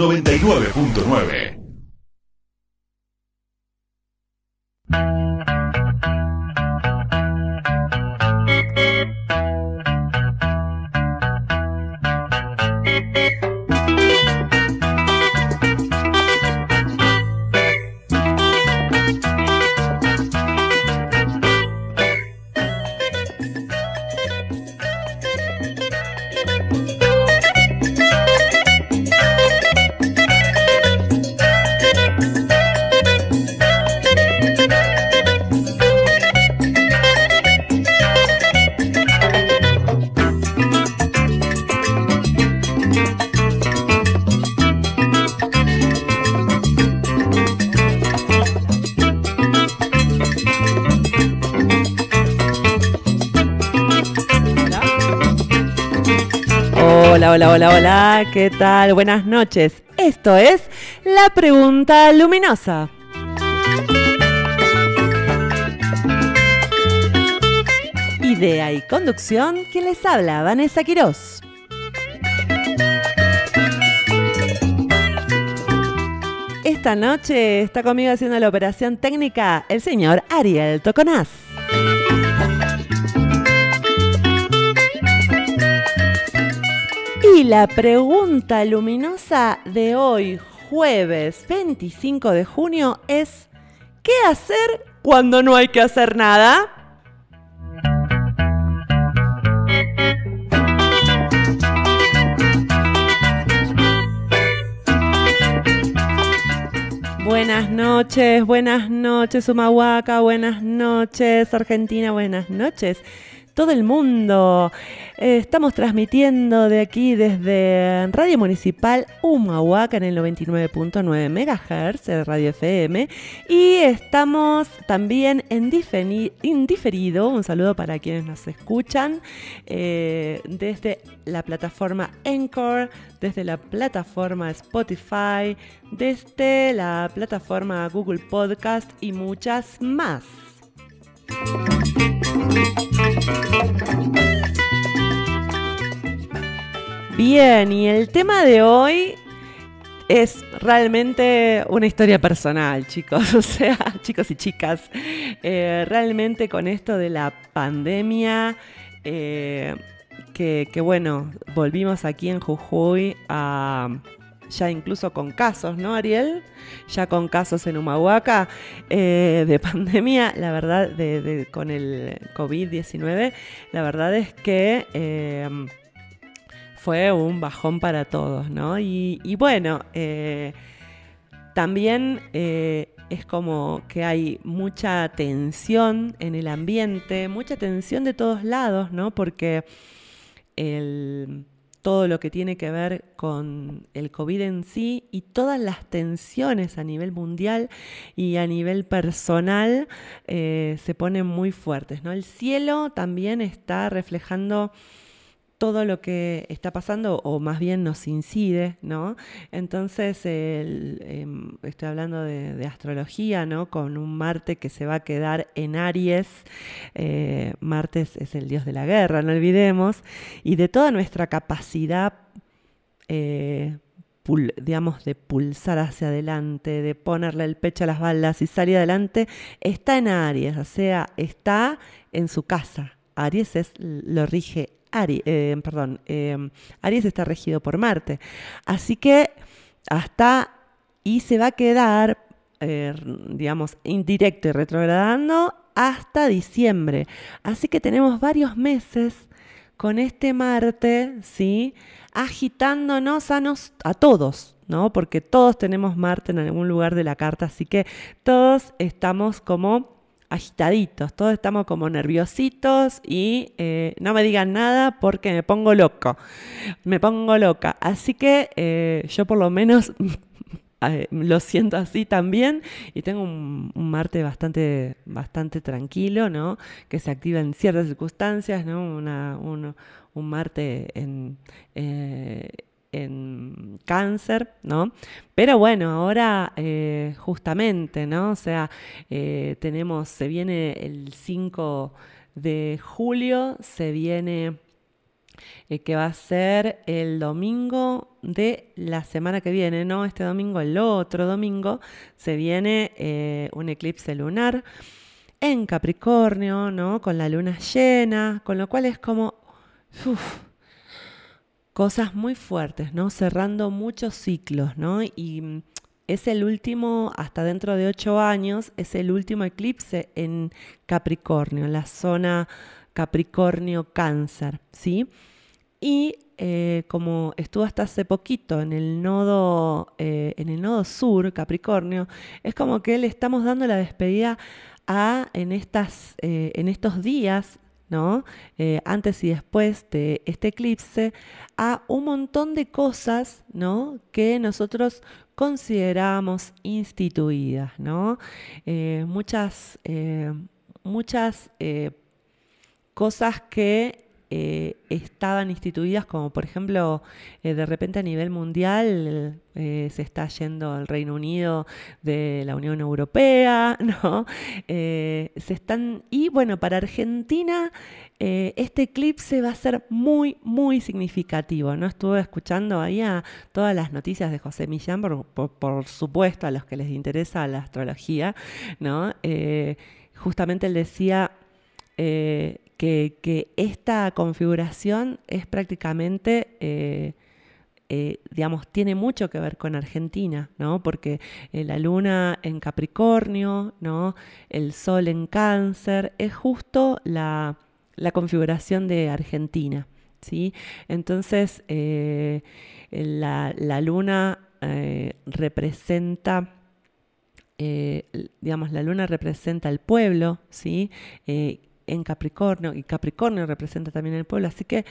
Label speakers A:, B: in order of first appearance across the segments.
A: 99.9.
B: Hola, ¿qué tal? Buenas noches. Esto es La Pregunta Luminosa. Idea y conducción, quien les habla, Vanessa Quirós. Esta noche está conmigo haciendo la operación técnica el señor Ariel Toconaz. Y la pregunta luminosa de hoy, jueves 25 de junio, es ¿qué hacer cuando no hay que hacer nada? Buenas noches, buenas noches Humahuaca, buenas noches Argentina, buenas noches todo el mundo. Eh, estamos transmitiendo de aquí desde Radio Municipal Humahuaca en el 99.9 MHz, Radio FM. Y estamos también en diferido, un saludo para quienes nos escuchan, eh, desde la plataforma Encore, desde la plataforma Spotify, desde la plataforma Google Podcast y muchas más. Bien, y el tema de hoy es realmente una historia personal, chicos, o sea, chicos y chicas, eh, realmente con esto de la pandemia, eh, que, que, bueno, volvimos aquí en Jujuy a ya incluso con casos, ¿no, Ariel? Ya con casos en Humahuaca eh, de pandemia, la verdad, de, con el COVID-19, la verdad es que em, fue un bajón para todos, ¿no? Y, bueno, eh, también eh, es como que hay mucha tensión en el ambiente, mucha tensión de todos lados, ¿no? Porque el todo lo que tiene que ver con el COVID en sí y todas las tensiones a nivel mundial y a nivel personal eh, se ponen muy fuertes. ¿no? El cielo también está reflejando todo lo que está pasando, o más bien nos incide, ¿no? Entonces, em, estoy hablando de, astrología, ¿no? Con un Marte que se va a quedar en Aries. Eh, Marte es el dios de la guerra, no olvidemos, y de toda nuestra capacidad. Eh, digamos, de pulsar hacia adelante, de ponerle el pecho a las balas y salir adelante, está en Aries, o sea, está en su casa. Aries es, lo rige Aries, eh, perdón, eh, Aries está regido por Marte. Así que hasta y se va a quedar, eh, digamos, indirecto y retrogradando hasta diciembre. Así que tenemos varios meses con este Marte, ¿sí? Agitándonos a, nos, a todos, ¿no? Porque todos tenemos Marte en algún lugar de la carta, así que todos estamos como agitaditos, todos estamos como nerviositos y eh, no me digan nada porque me pongo loco, me pongo loca. Así que eh, yo por lo menos eh, lo siento así también y tengo un, Marte bastante, bastante tranquilo, ¿no? Que se activa en ciertas circunstancias, ¿no? Una, un Marte en en cáncer, ¿no? Pero bueno, ahora eh, justamente, ¿no? O sea, eh, tenemos, se viene el 5 de julio, se viene eh, que va a ser el domingo de la semana que viene, no este domingo, el otro domingo, se viene eh, un eclipse lunar en Capricornio, ¿no? Con la luna llena, con lo cual es como cosas muy fuertes, ¿no? Cerrando muchos ciclos, ¿no? Y mm, es el último, hasta dentro de ocho años, es el último eclipse en Capricornio, en la zona Capricornio-Cáncer, ¿sí? Y eh, como estuvo hasta hace poquito en el nodo, eh, en el nodo sur, Capricornio, es como que le estamos dando la despedida a en, estas, eh, en estos días ¿no? antes y después de este eclipse, a un montón de cosas, ¿no? Que nosotros consideramos instituidas, ¿no? muchas, muchas cosas que eh, estaban instituidas, como por ejemplo, eh, de repente a nivel mundial eh, se está yendo el Reino Unido de la Unión Europea, ¿no? se están, y bueno, para Argentina este eclipse va a ser muy, muy significativo, ¿no? Estuve escuchando ahí a todas las noticias de José Millán, por, supuesto, a los que les interesa la astrología, ¿no? justamente él decía que, esta configuración es prácticamente, eh, eh, digamos, tiene mucho que ver con Argentina, ¿no? Porque eh, la luna en Capricornio, ¿no? El sol en Cáncer, es justo la, configuración de Argentina, ¿sí? Entonces, la, luna representa... digamos, la luna representa el pueblo, ¿sí? En Capricornio, y Capricornio representa también el pueblo, así que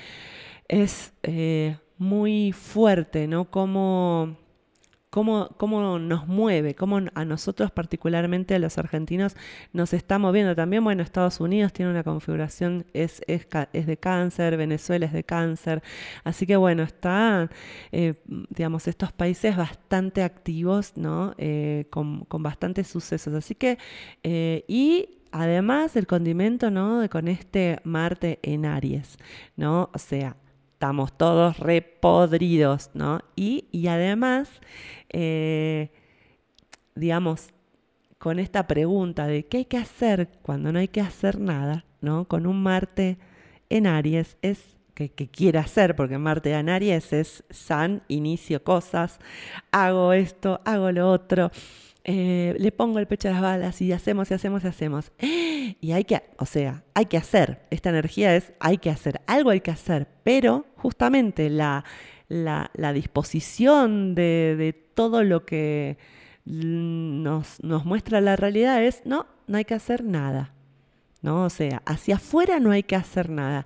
B: es eh, muy fuerte, ¿no? Cómo, cómo, nos mueve, cómo a nosotros particularmente, a los argentinos, nos está moviendo. También, bueno, Estados Unidos tiene una configuración, es, es, de cáncer, Venezuela es de cáncer, así que bueno, están, eh, digamos, estos países bastante activos, ¿no? Eh, con, con bastantes sucesos. Así que, y además el condimento, ¿no? De con este Marte en Aries, ¿no? O sea, estamos todos repodridos, ¿no? Y, y además, eh, digamos, con esta pregunta de qué hay que hacer cuando no hay que hacer nada, ¿no? Con un Marte en Aries es que, que quiere hacer, porque Marte en Aries es san, inicio cosas, hago esto, hago lo otro. Eh, le pongo el pecho a las balas y hacemos y hacemos y hacemos. Y hay que, o sea, hay que hacer. Esta energía es, hay que hacer, algo hay que hacer, pero justamente la, la, disposición de, todo lo que nos, nos muestra la realidad es, no, no hay que hacer nada. ¿no? O sea, hacia afuera no hay que hacer nada.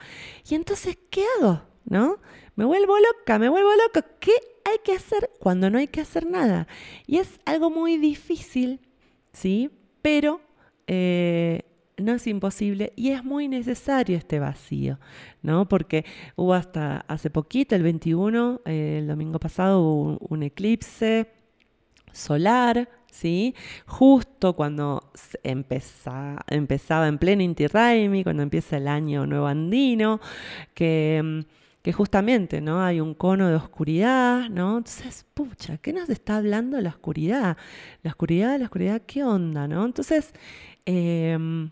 B: Y entonces, ¿qué hago? ¿No? Me vuelvo loca, me vuelvo loca. ¿Qué hay que hacer cuando no hay que hacer nada? Y es algo muy difícil, ¿sí? Pero eh, no es imposible y es muy necesario este vacío, ¿no? Porque hubo hasta hace poquito, el 21, eh, el domingo pasado, hubo un, eclipse solar, ¿sí? Justo cuando empezaba en pleno Inti Raimi, cuando empieza el año nuevo andino, que mm, que justamente, ¿no? Hay un cono de oscuridad, ¿no? Entonces, pucha, ¿qué nos está hablando la oscuridad? La oscuridad, la oscuridad, ¿qué onda, no? Entonces, em,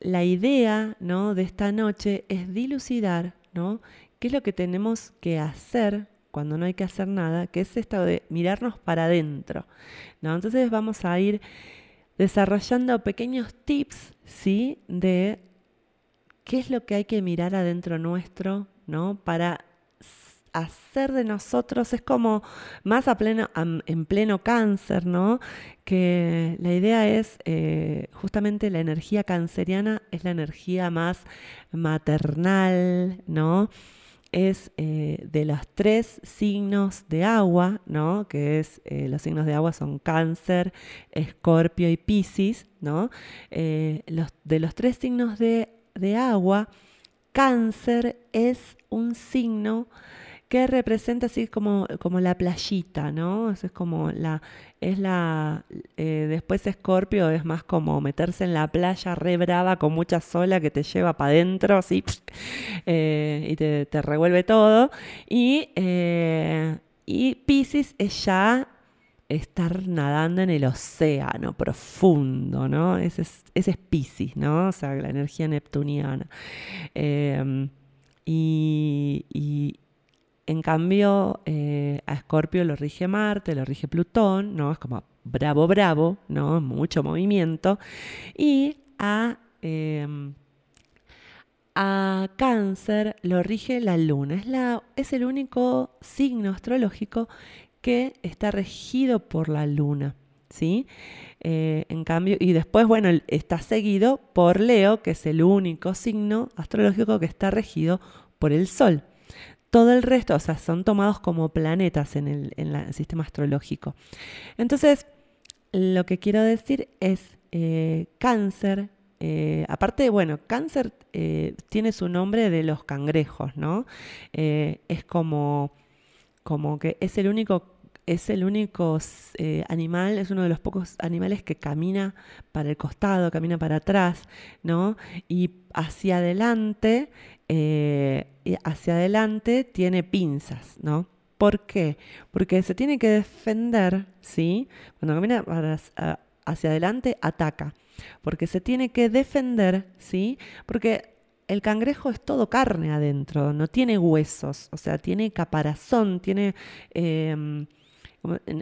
B: la idea, ¿no? De esta noche es dilucidar, ¿no? ¿Qué es lo que tenemos que hacer cuando no hay que hacer nada? Que es esto de mirarnos para adentro, ¿no? Entonces vamos a ir desarrollando pequeños tips, ¿sí? De qué es lo que hay que mirar adentro nuestro, ¿no? Para hacer de nosotros, es como más a pleno, en pleno cáncer, ¿no? Que la idea es, eh, justamente la energía canceriana es la energía más maternal, ¿no? es eh, de los tres signos de agua, ¿no? Que es, eh, los signos de agua son cáncer, escorpio y piscis, ¿no? de los tres signos de de agua, cáncer es un signo que representa así como, como la playita, ¿no? Eso es como la, es la, eh, después Escorpio es más como meterse en la playa re brava con mucha sola que te lleva para adentro, así, eh, y te, te, revuelve todo. Y, eh, y Pisces es ya estar nadando en el océano profundo, ¿no? Ese es, es Pisces, ¿no? O sea, la energía neptuniana. y, en cambio, eh, a Escorpio lo rige Marte, lo rige Plutón, ¿no? Es como bravo, bravo, ¿no? Mucho movimiento. Y a, em, a Cáncer lo rige la Luna. Es, la, es el único signo astrológico está regido por la Luna. ¿Sí? Eh, en cambio, y después, bueno, está seguido por Leo, que es el único signo astrológico que está regido por el Sol. Todo el resto, o sea, son tomados como planetas en el, sistema astrológico. Entonces, lo que quiero decir es eh, cáncer. Eh, aparte, bueno, cáncer tiene su nombre de los cangrejos, ¿no? es como, como que es el único es el único animal, es uno de los pocos animales que camina para el costado, camina para atrás, ¿no? Y hacia adelante eh, hacia adelante tiene pinzas, ¿no? ¿Por qué? Porque se tiene que defender, ¿sí? Cuando camina hacia adelante, ataca. Porque se tiene que defender, ¿sí? Porque el cangrejo es todo carne adentro, no tiene huesos, o sea, tiene caparazón, tiene... Em,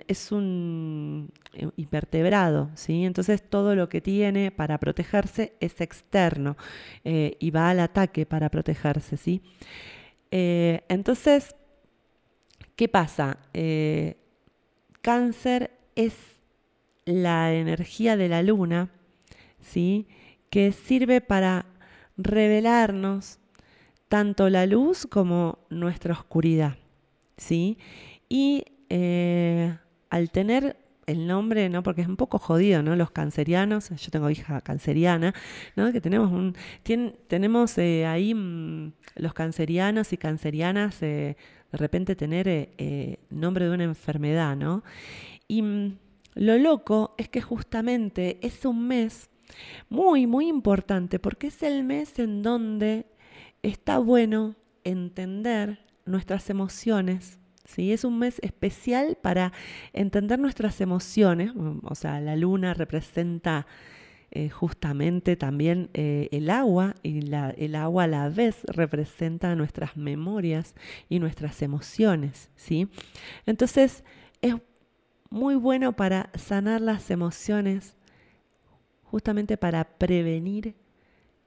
B: es un eh, invertebrado, ¿sí? Entonces todo lo que tiene para protegerse es externo eh, y va al ataque para protegerse, ¿sí? Eh, entonces, ¿qué pasa? cáncer es la energía de la luna, ¿sí? Que sirve para revelarnos tanto la luz como nuestra oscuridad, ¿sí? Y eh, al tener el nombre, ¿no? Porque es un poco jodido, ¿no? Los cancerianos, yo tengo hija canceriana, ¿no? Que tenemos un, tenemos eh, ahí mm, los cancerianos y cancerianas eh, de repente tener nombre de una enfermedad, ¿no? Y mm, lo loco es que justamente es un mes muy, muy importante porque es el mes en donde está bueno entender nuestras emociones, ¿sí? Es un mes especial para entender nuestras emociones, o sea, la luna representa eh, justamente también eh, el agua y el agua a la vez representa nuestras memorias y nuestras emociones, ¿sí? Entonces es muy bueno para sanar las emociones, justamente para prevenir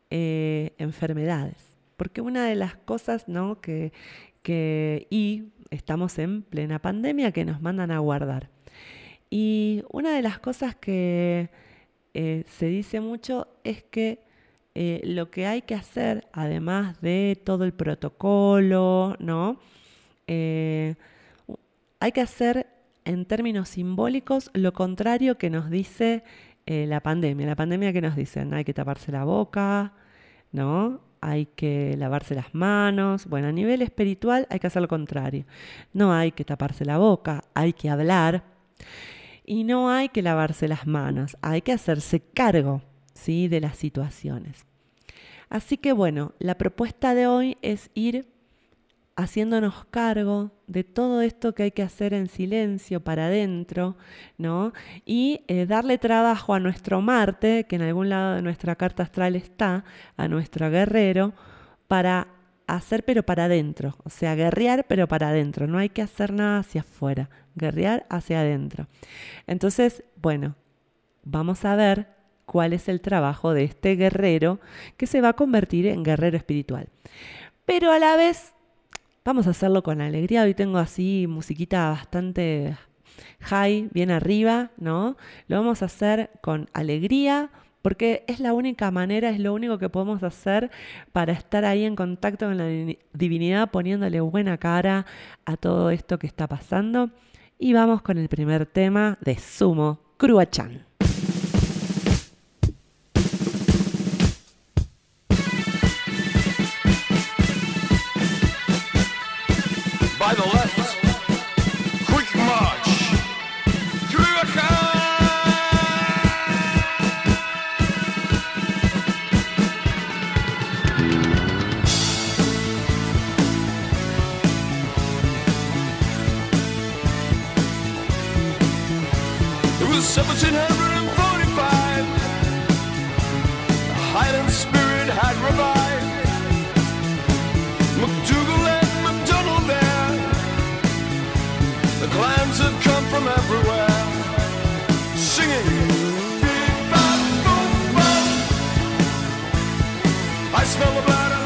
B: eh, enfermedades. Porque una de las cosas ¿no? que, que, y estamos en plena pandemia que nos mandan a guardar. Y una de las cosas que eh, se dice mucho es que eh, lo que hay que hacer, además de todo el protocolo, ¿no? Eh, hay que hacer en términos simbólicos lo contrario que nos dice la pandemia. La pandemia que nos dicen, hay que taparse la boca, ¿no? Hay que lavarse las manos. Bueno, a nivel espiritual hay que hacer lo contrario. No hay que taparse la boca, hay que hablar. Y no hay que lavarse las manos, hay que hacerse cargo ¿sí? de las situaciones. Así que bueno, la propuesta de hoy es ir haciéndonos cargo de todo esto que hay que hacer en silencio para adentro, ¿no? Y eh, darle trabajo a nuestro Marte, que en algún lado de nuestra carta astral está, a nuestro guerrero, para hacer pero para adentro, o sea, guerrear pero para adentro, no hay que hacer nada hacia afuera, guerrear hacia adentro. Entonces, bueno, vamos a ver cuál es el trabajo de este guerrero que se va a convertir en guerrero espiritual. Pero a la vez Vamos a hacerlo con alegría. Hoy tengo así musiquita bastante high, bien arriba, ¿no? Lo vamos a hacer con alegría porque es la única manera, es lo único que podemos hacer para estar ahí en contacto con la divinidad, poniéndole buena cara a todo esto que está pasando. Y vamos con el primer tema de Sumo, by the left. smell about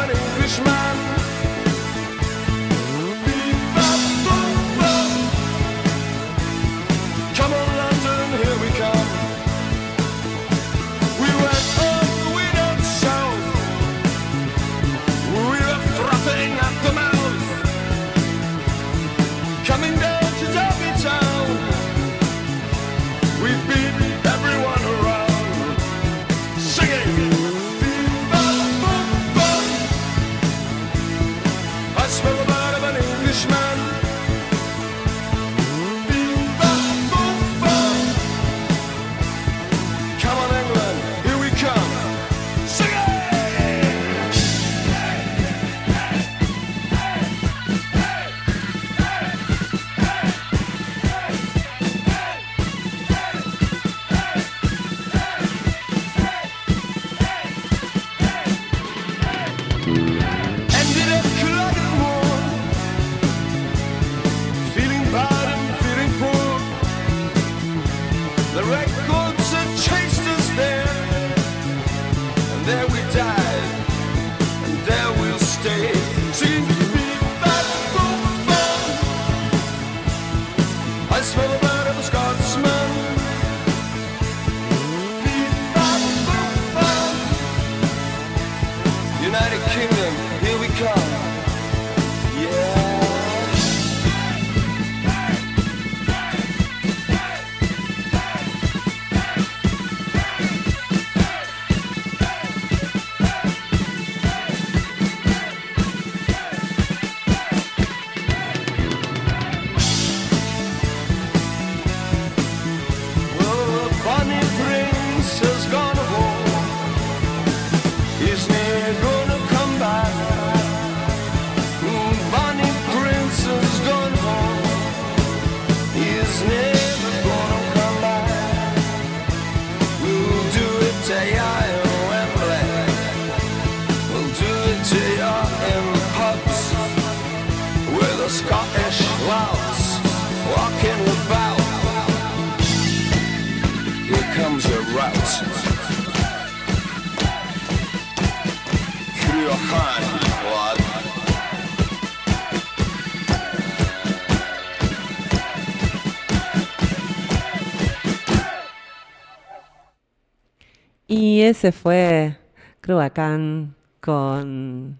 B: Y ese fue Cruacán con.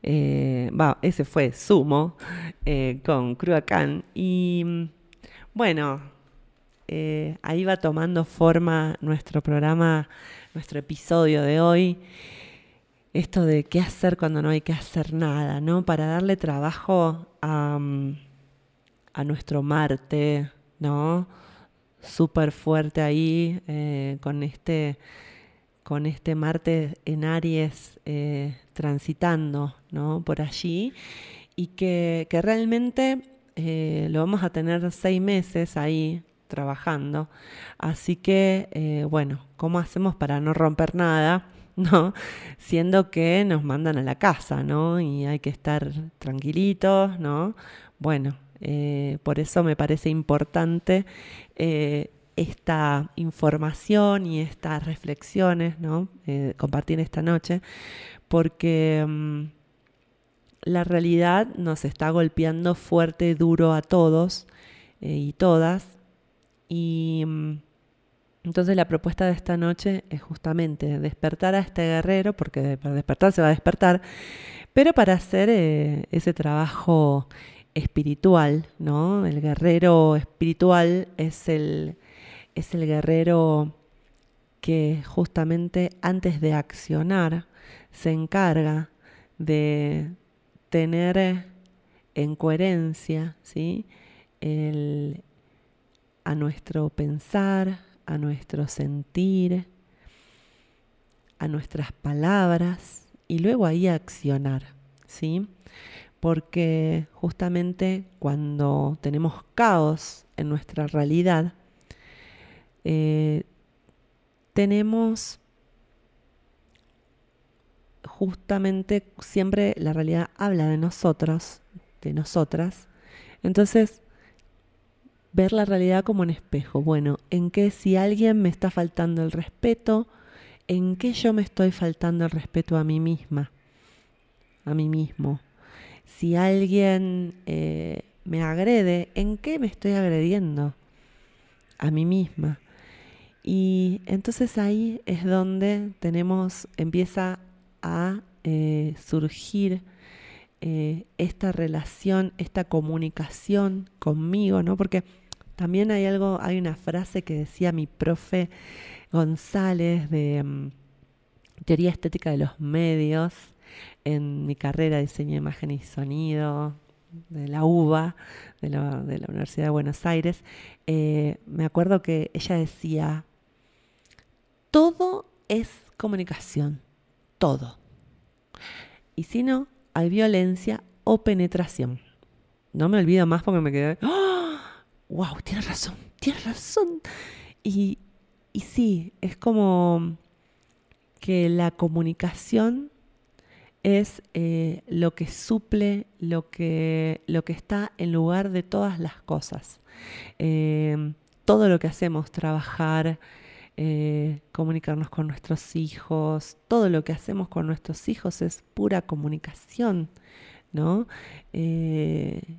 B: Eh, ese fue Sumo eh, con Cruacán. Y bueno, eh, ahí va tomando forma nuestro programa, nuestro episodio de hoy. Esto de qué hacer cuando no hay que hacer nada, ¿no? Para darle trabajo a, a nuestro Marte, ¿no? Súper fuerte ahí con este con este Marte en Aries eh, transitando ¿no? por allí y que, realmente eh, lo vamos a tener seis meses ahí trabajando. Así que, eh, bueno, ¿cómo hacemos para no romper nada? ¿no? Siendo que nos mandan a la casa, ¿no? Y hay que estar tranquilitos, ¿no? Bueno, por eso me parece importante esta información y estas reflexiones, ¿no? Eh, compartir esta noche, porque mm, la realidad nos está golpeando fuerte, duro a todos eh, y todas. Y mm, entonces la propuesta de esta noche es justamente despertar a este guerrero, porque para despertar se va a despertar, pero para hacer eh, ese trabajo espiritual, ¿no? El guerrero espiritual es el es el guerrero que justamente antes de accionar se encarga de tener en coherencia ¿sí? a nuestro pensar, a nuestro sentir, a nuestras palabras y luego ahí accionar. ¿sí? Porque justamente cuando tenemos caos en nuestra realidad, eh, tenemos justamente siempre la realidad habla de nosotros, de nosotras. Entonces, ver la realidad como un espejo. Bueno, en qué si alguien me está faltando el respeto, en qué yo me estoy faltando el respeto a mí misma, a mí mismo. Si alguien eh, me agrede, ¿en qué me estoy agrediendo? A mí misma. Y entonces ahí es donde tenemos, empieza a eh, surgir eh, esta relación, esta comunicación conmigo, ¿no? Porque también hay algo, hay una frase que decía mi profe González de mm, Teoría Estética de los Medios en mi carrera de diseño de imagen y sonido de la UBA, de la, Universidad de Buenos Aires. Eh, me acuerdo que ella decía, todo es comunicación, todo. Y si no, hay violencia o penetración. No me olvido más porque me quedé, ¡Oh! ¡Wow! Tienes razón, tienes razón. Y, y sí, es como que la comunicación es eh, lo que suple, lo que, lo que está en lugar de todas las cosas. Eh, todo lo que hacemos, trabajar, eh, comunicarnos con nuestros hijos, todo lo que hacemos con nuestros hijos es pura comunicación, ¿no? Eh,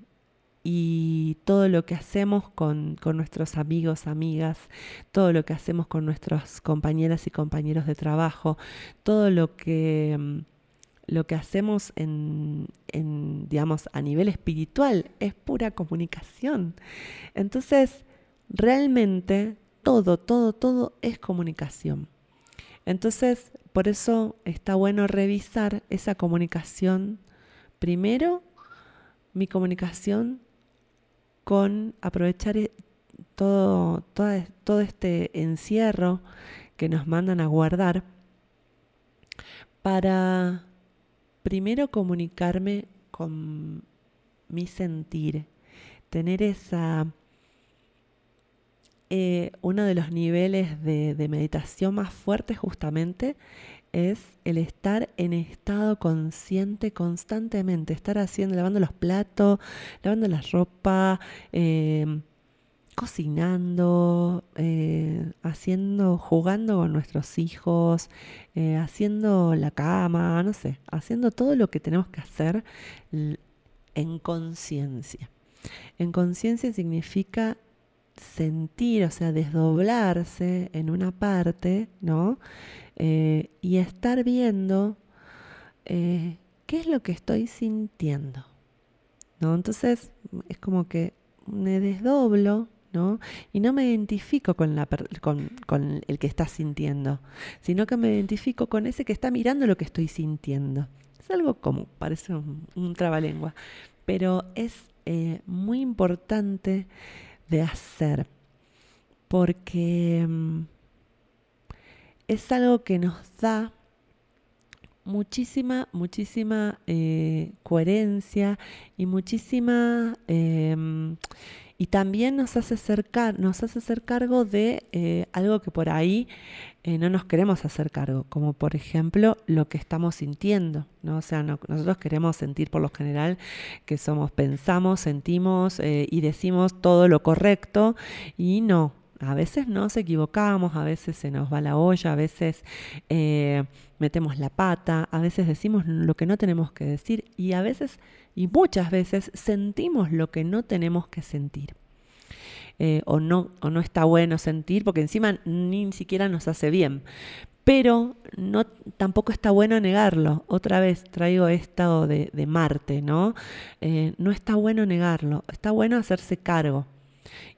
B: y todo lo que hacemos con, nuestros amigos, amigas, todo lo que hacemos con nuestras compañeras y compañeros de trabajo, todo lo que, mm, lo que hacemos en, digamos, a nivel espiritual es pura comunicación. Entonces, realmente todo, todo, todo es comunicación. Entonces, por eso está bueno revisar esa comunicación. Primero, mi comunicación con aprovechar e, todo, todo, este encierro que nos mandan a guardar para primero comunicarme con mi sentir, tener esa eh, uno de los niveles de, meditación más fuertes justamente es el estar en estado consciente constantemente, estar haciendo, lavando los platos, lavando la ropa, em, cocinando, eh, haciendo, jugando con nuestros hijos, eh, haciendo la cama, no sé, haciendo todo lo que tenemos que hacer en conciencia. En conciencia significa sentir, o sea, desdoblarse en una parte, ¿no? Eh, y estar viendo eh, qué es lo que estoy sintiendo, ¿no? Entonces es como que me desdoblo, ¿no? Y no me identifico con, la, con, con, el que está sintiendo, sino que me identifico con ese que está mirando lo que estoy sintiendo. Es algo como, parece un, trabalengua, pero es eh, muy importante de hacer, porque mm, es algo que nos da muchísima, muchísima eh, coherencia y muchísima em, y también nos hace nos hace hacer cargo de eh, algo que por ahí eh, no nos queremos hacer cargo, como por ejemplo lo que estamos sintiendo, ¿no? O sea, nosotros queremos sentir por lo general que somos, pensamos, sentimos eh, y decimos todo lo correcto y no, a veces nos equivocamos, a veces se nos va la olla, a veces metemos la pata, a veces decimos lo que no tenemos que decir y a veces y muchas veces sentimos lo que no tenemos que sentir. Eh, o, no, o no está bueno sentir, porque encima ni siquiera nos hace bien. Pero no, tampoco está bueno negarlo. Otra vez traigo esto de, Marte, ¿no? Eh, no está bueno negarlo, está bueno hacerse cargo.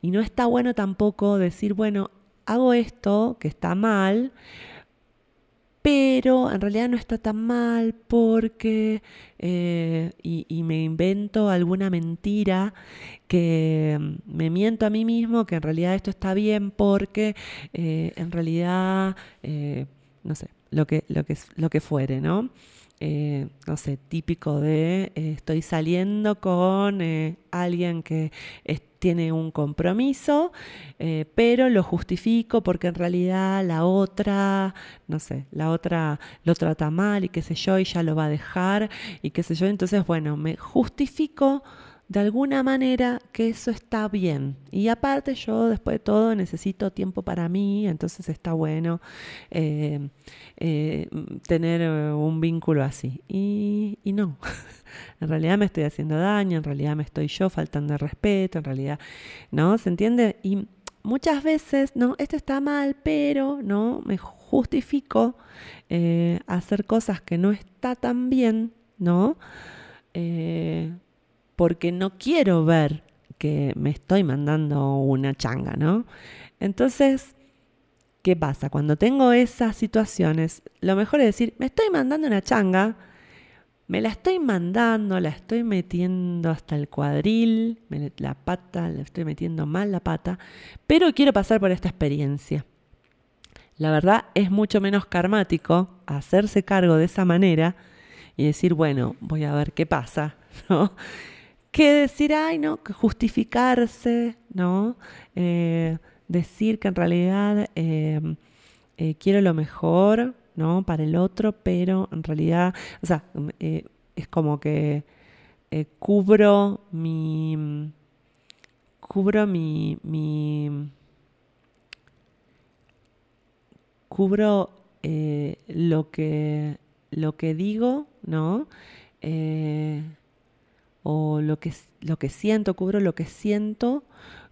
B: Y no está bueno tampoco decir, bueno, hago esto que está mal, pero en realidad no está tan mal porque, eh, y, me invento alguna mentira que mm, me miento a mí mismo que en realidad esto está bien porque eh, en realidad, eh, no sé, lo que, lo, que, lo que fuere, ¿no? Eh, no sé, típico de eh, estoy saliendo con eh, alguien que tiene un compromiso, pero lo justifico porque en realidad la otra, no sé, la otra lo trata mal y qué sé yo, y ya lo va a dejar y qué sé yo. Entonces, bueno, me justifico de alguna manera que eso está bien. Y aparte yo, después de todo, necesito tiempo para mí, entonces está bueno eh, eh, tener eh, un vínculo así. Y, y no, en realidad me estoy haciendo daño, en realidad me estoy yo faltando el respeto, en realidad, ¿no? ¿Se entiende? Y muchas veces, no, esto está mal, pero, ¿no? Me justifico hacer cosas que no está tan bien, ¿no? Porque no quiero ver que me estoy mandando una changa, ¿no? Entonces, ¿qué pasa? Cuando tengo esas situaciones, lo mejor es decir, me estoy mandando una changa, me la estoy mandando, la estoy metiendo hasta el cuadril, la pata, la estoy metiendo mal la pata, pero quiero pasar por esta experiencia. La verdad es mucho menos karmático hacerse cargo de esa manera y decir, bueno, voy a ver qué pasa, ¿no? Que decir, ay, no, que justificarse, ¿no? Eh, decir que en realidad em, eh, quiero lo mejor, ¿no? Para el otro, pero en realidad, o sea, eh, es como que cubro mi, cubro mi, mi cubro lo que lo que digo, ¿no? O lo que, lo que siento, cubro lo que siento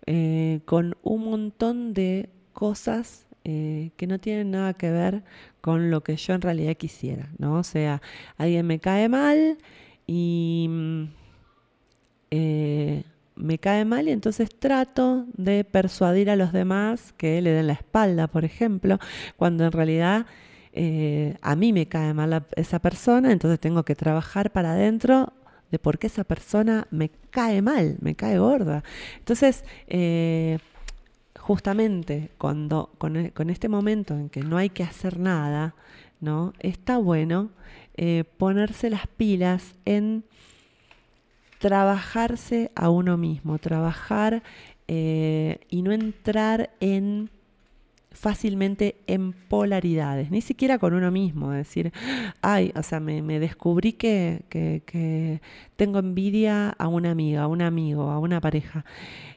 B: eh, con un montón de cosas eh, que no tienen nada que ver con lo que yo en realidad quisiera, ¿no? O sea, alguien me cae mal y mm, eh, me cae mal y entonces trato de persuadir a los demás que le den la espalda, por ejemplo, cuando en realidad a mí me cae mal esa persona, entonces tengo que trabajar para adentro de por qué esa persona me cae mal, me cae gorda. Entonces, eh, justamente cuando e, con, este momento en que no hay que hacer nada, ¿no? Está bueno eh, ponerse las pilas en trabajarse a uno mismo, trabajar eh, y no entrar en fácilmente en polaridades, ni siquiera con uno mismo, decir, ay, o sea, me, descubrí que, que, tengo envidia a una amiga, a un amigo, a una pareja.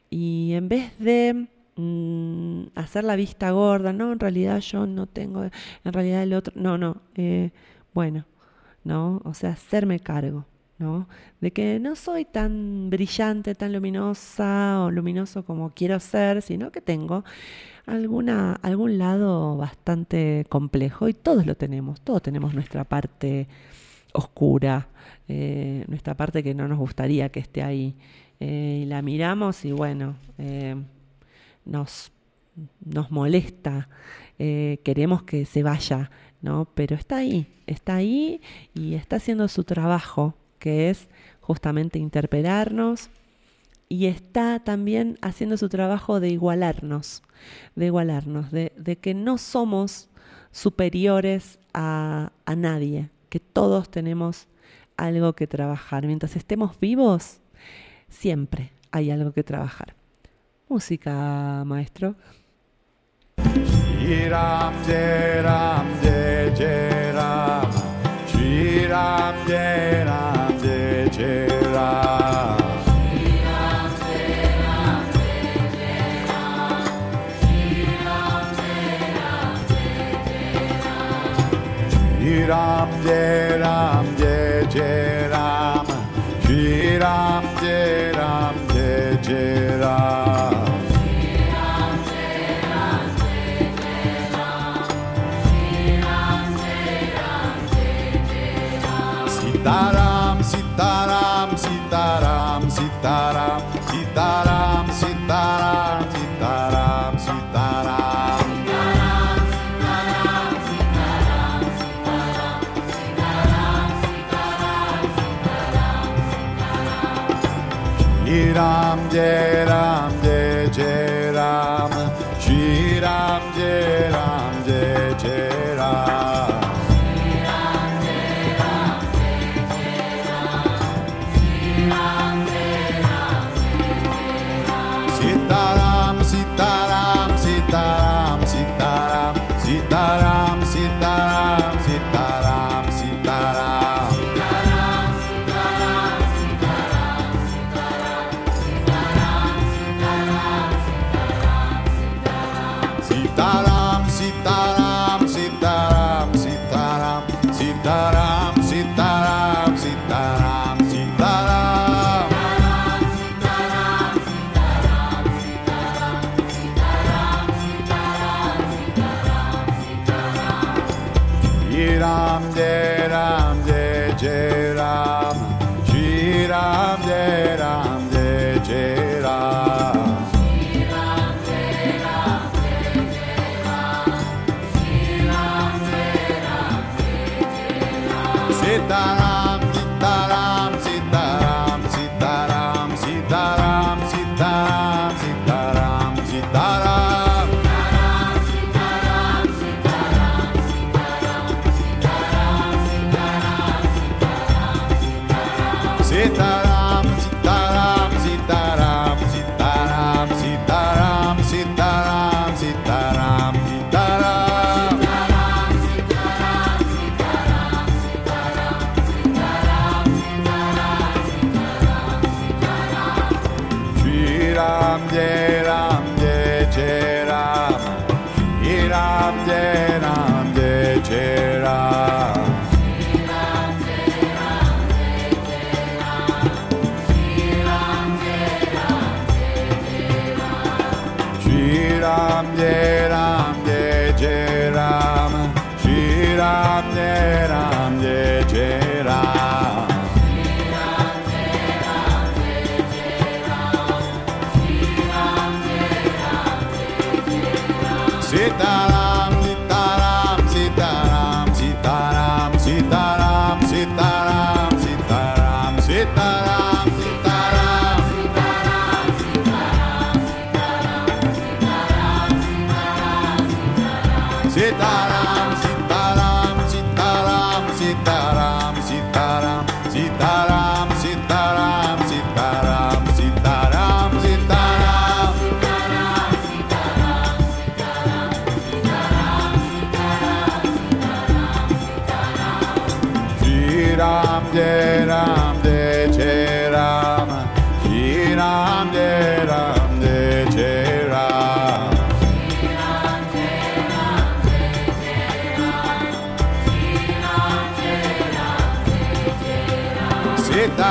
B: Y en vez de mm, hacer la vista gorda, no, en realidad yo no tengo, en realidad el otro, no, no, eh, bueno, ¿no? O sea, hacerme cargo. ¿no? De que no soy tan brillante, tan luminosa o luminoso como quiero ser, sino que tengo alguna, algún lado bastante complejo y todos lo tenemos, todos tenemos nuestra parte oscura, eh, nuestra parte que no nos gustaría que esté ahí. Eh, y la miramos y bueno, eh, nos, nos molesta, queremos que se vaya, ¿no? Pero está ahí, está ahí y está haciendo su trabajo, que es justamente interpelarnos, y está también haciendo su trabajo de igualarnos, de igualarnos, de, que no somos superiores a, a nadie, que todos tenemos algo que trabajar. Mientras estemos vivos, siempre hay algo que trabajar. Música, maestro. Ram Jai Ram Jai Jai Ram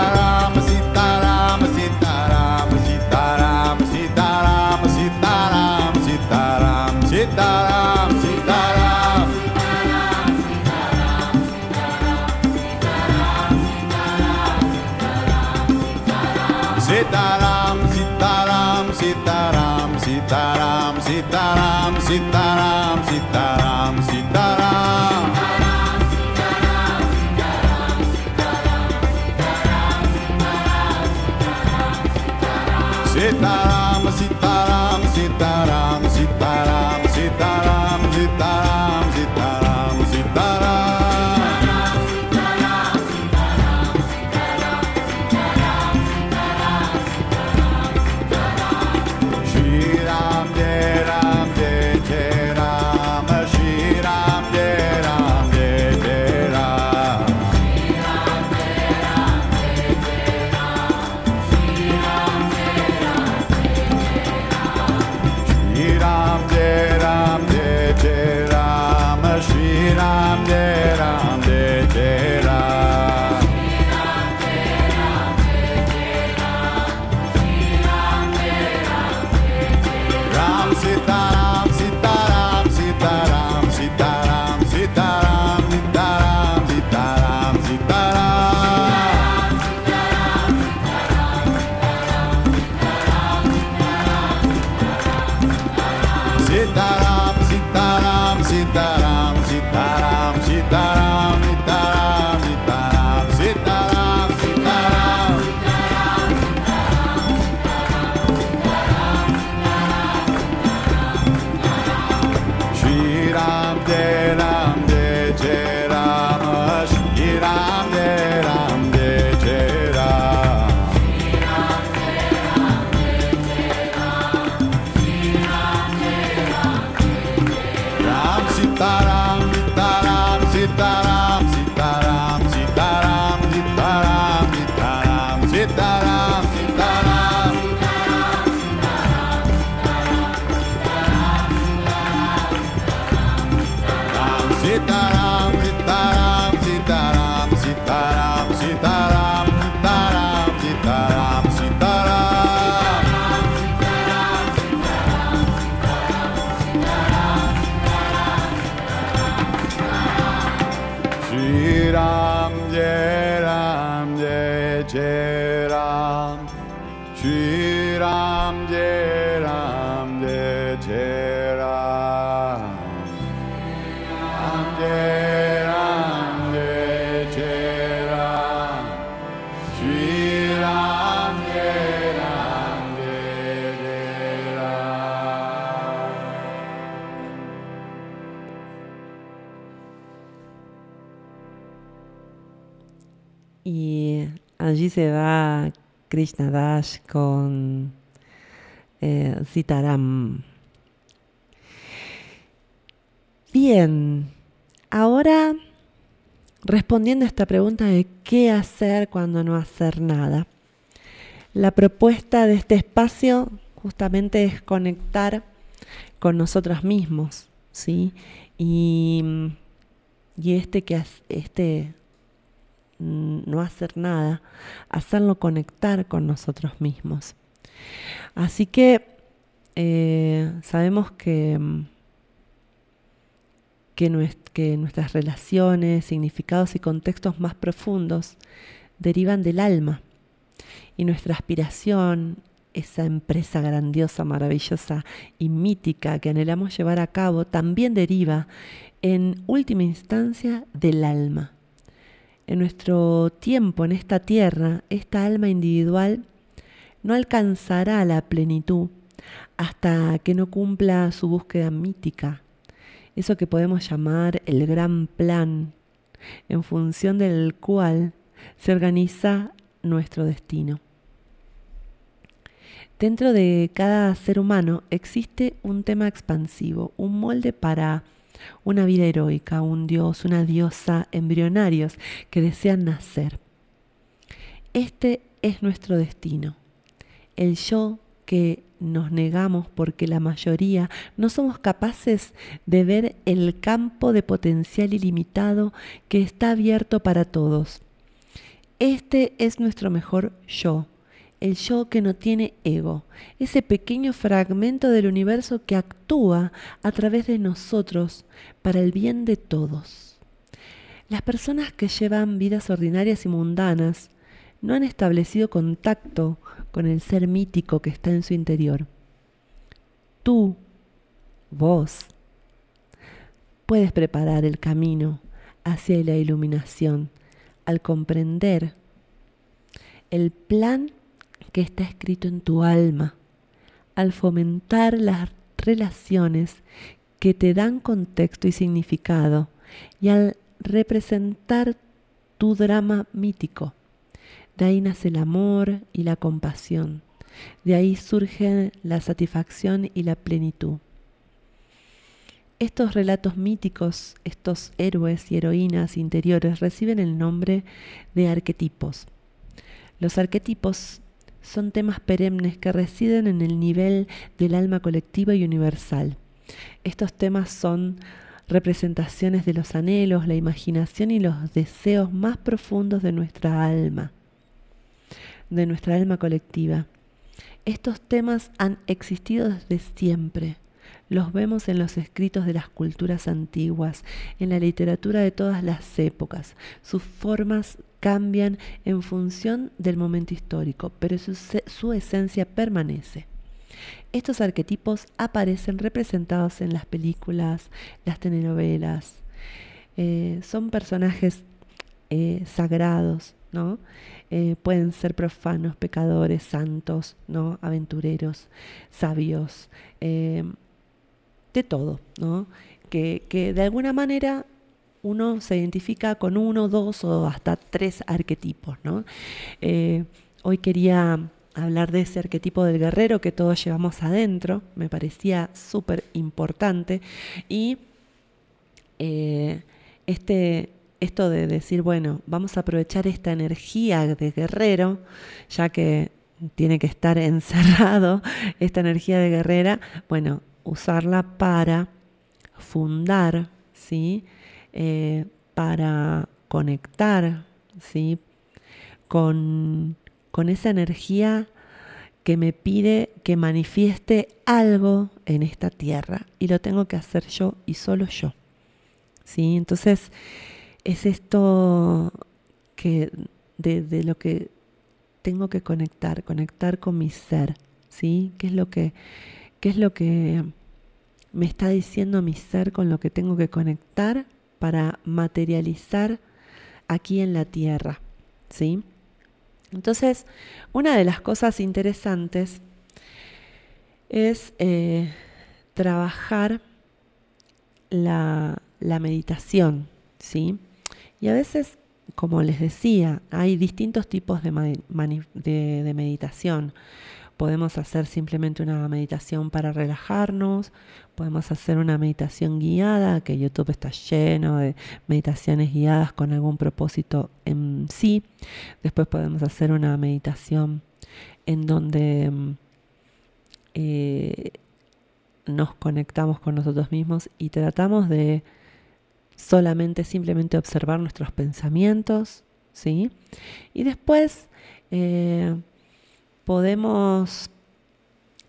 B: I'm a Sita. Jai. Allí se va Krishna Dash con eh, Sitaram. Bien, ahora respondiendo a esta pregunta de qué hacer cuando no hacer nada. La propuesta de este espacio justamente es conectar con nosotros mismos, ¿sí? Y, y este que este no hacer nada, hacerlo conectar con nosotros mismos. Así que eh, sabemos que, que nuestras relaciones, significados y contextos más profundos derivan del alma. Y nuestra aspiración, esa empresa grandiosa, maravillosa y mítica que anhelamos llevar a cabo, también deriva en última instancia del alma. En nuestro tiempo en esta tierra, esta alma individual no alcanzará la plenitud hasta que no cumpla su búsqueda mítica, eso que podemos llamar el gran plan, en función del cual se organiza nuestro destino. Dentro de cada ser humano existe un tema expansivo, un molde para una vida heroica, un dios, una diosa embrionarios que desean nacer. Este es nuestro destino, el yo que nos negamos porque la mayoría no somos capaces de ver el campo de potencial ilimitado que está abierto para todos. Este es nuestro mejor yo, el yo que no tiene ego, ese pequeño fragmento del universo que actúa a través de nosotros para el bien de todos. Las personas que llevan vidas ordinarias y mundanas no han establecido contacto con el ser mítico que está en su interior. Tú, vos, puedes preparar el camino hacia la iluminación al comprender el plan que está escrito en tu alma, al fomentar las relaciones que te dan contexto y significado y al representar tu drama mítico. De ahí nace el amor y la compasión. De ahí surge la satisfacción y la plenitud. Estos relatos míticos, estos héroes y heroínas interiores reciben el nombre de arquetipos. Los arquetipos son temas perennes que residen en el nivel del alma colectiva y universal. Estos temas son representaciones de los anhelos, la imaginación y los deseos más profundos de nuestra alma, de nuestra alma colectiva. Estos temas han existido desde siempre. Los vemos en los escritos de las culturas antiguas, en la literatura de todas las épocas. Sus formas cambian en función del momento histórico, pero su, esencia permanece. Estos arquetipos aparecen representados en las películas, las telenovelas. Eh, son personajes eh, sagrados, ¿no? Eh, pueden ser profanos, pecadores, santos, ¿no? Aventureros, sabios, de todo, ¿no? Que, que de alguna manera uno se identifica con uno, dos o hasta tres arquetipos, ¿no? Eh, hoy quería hablar de ese arquetipo del guerrero que todos llevamos adentro, me parecía súper importante. Y eh, este, esto de decir, bueno, vamos a aprovechar esta energía de guerrero, ya que tiene que estar encerrado esta energía de guerrera, bueno, usarla para fundar, ¿sí? Eh, para conectar, ¿sí? Con, con esa energía que me pide que manifieste algo en esta tierra y lo tengo que hacer yo y solo yo. ¿Sí? Entonces es esto que de, de, lo que tengo que conectar, conectar con mi ser, ¿sí? ¿Qué es lo que qué es lo que me está diciendo mi ser con lo que tengo que conectar para materializar aquí en la tierra, ¿sí? Entonces, una de las cosas interesantes es eh, trabajar la, la, meditación, ¿sí? Y a veces, como les decía, hay distintos tipos de, de, de meditación. Podemos hacer simplemente una meditación para relajarnos, podemos hacer una meditación guiada, que YouTube está lleno de meditaciones guiadas con algún propósito en sí. Después podemos hacer una meditación en donde mm, eh, nos conectamos con nosotros mismos y tratamos de solamente simplemente observar nuestros pensamientos, ¿sí? Y después eh, podemos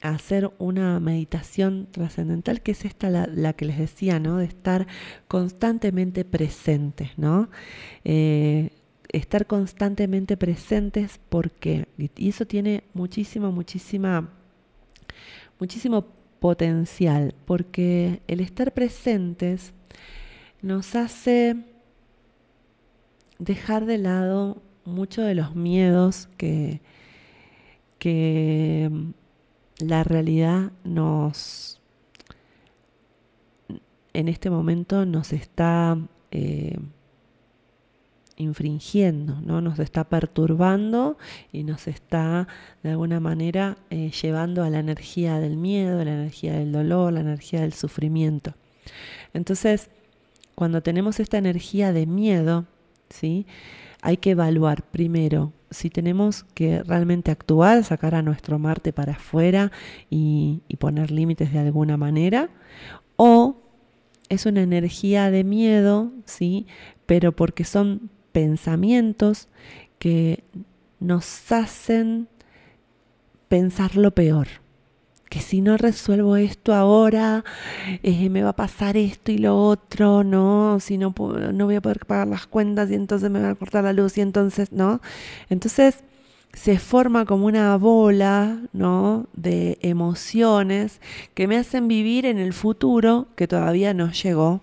B: hacer una meditación trascendental, que es esta la, que les decía, ¿no? De estar constantemente presentes, ¿no? Eh, estar constantemente presentes porque, y eso tiene muchísima, muchísima, muchísimo potencial, porque el estar presentes nos hace dejar de lado muchos de los miedos que, que mm, la realidad nos, en este momento nos está eh, infringiendo, ¿no? nos está perturbando y nos está de alguna manera eh, llevando a la energía del miedo, la energía del dolor, la energía del sufrimiento. Entonces, cuando tenemos esta energía de miedo, ¿sí? hay que evaluar primero si tenemos que realmente actuar, sacar a nuestro Marte para afuera y, poner límites de alguna manera, o es una energía de miedo, ¿sí? Pero porque son pensamientos que nos hacen pensar lo peor que si no resuelvo esto ahora, eh, me va a pasar esto y lo otro, ¿no? Si no, no voy a poder pagar las cuentas y entonces me va a cortar la luz y entonces, ¿no? Entonces se forma como una bola, ¿no? De emociones que me hacen vivir en el futuro que todavía no llegó.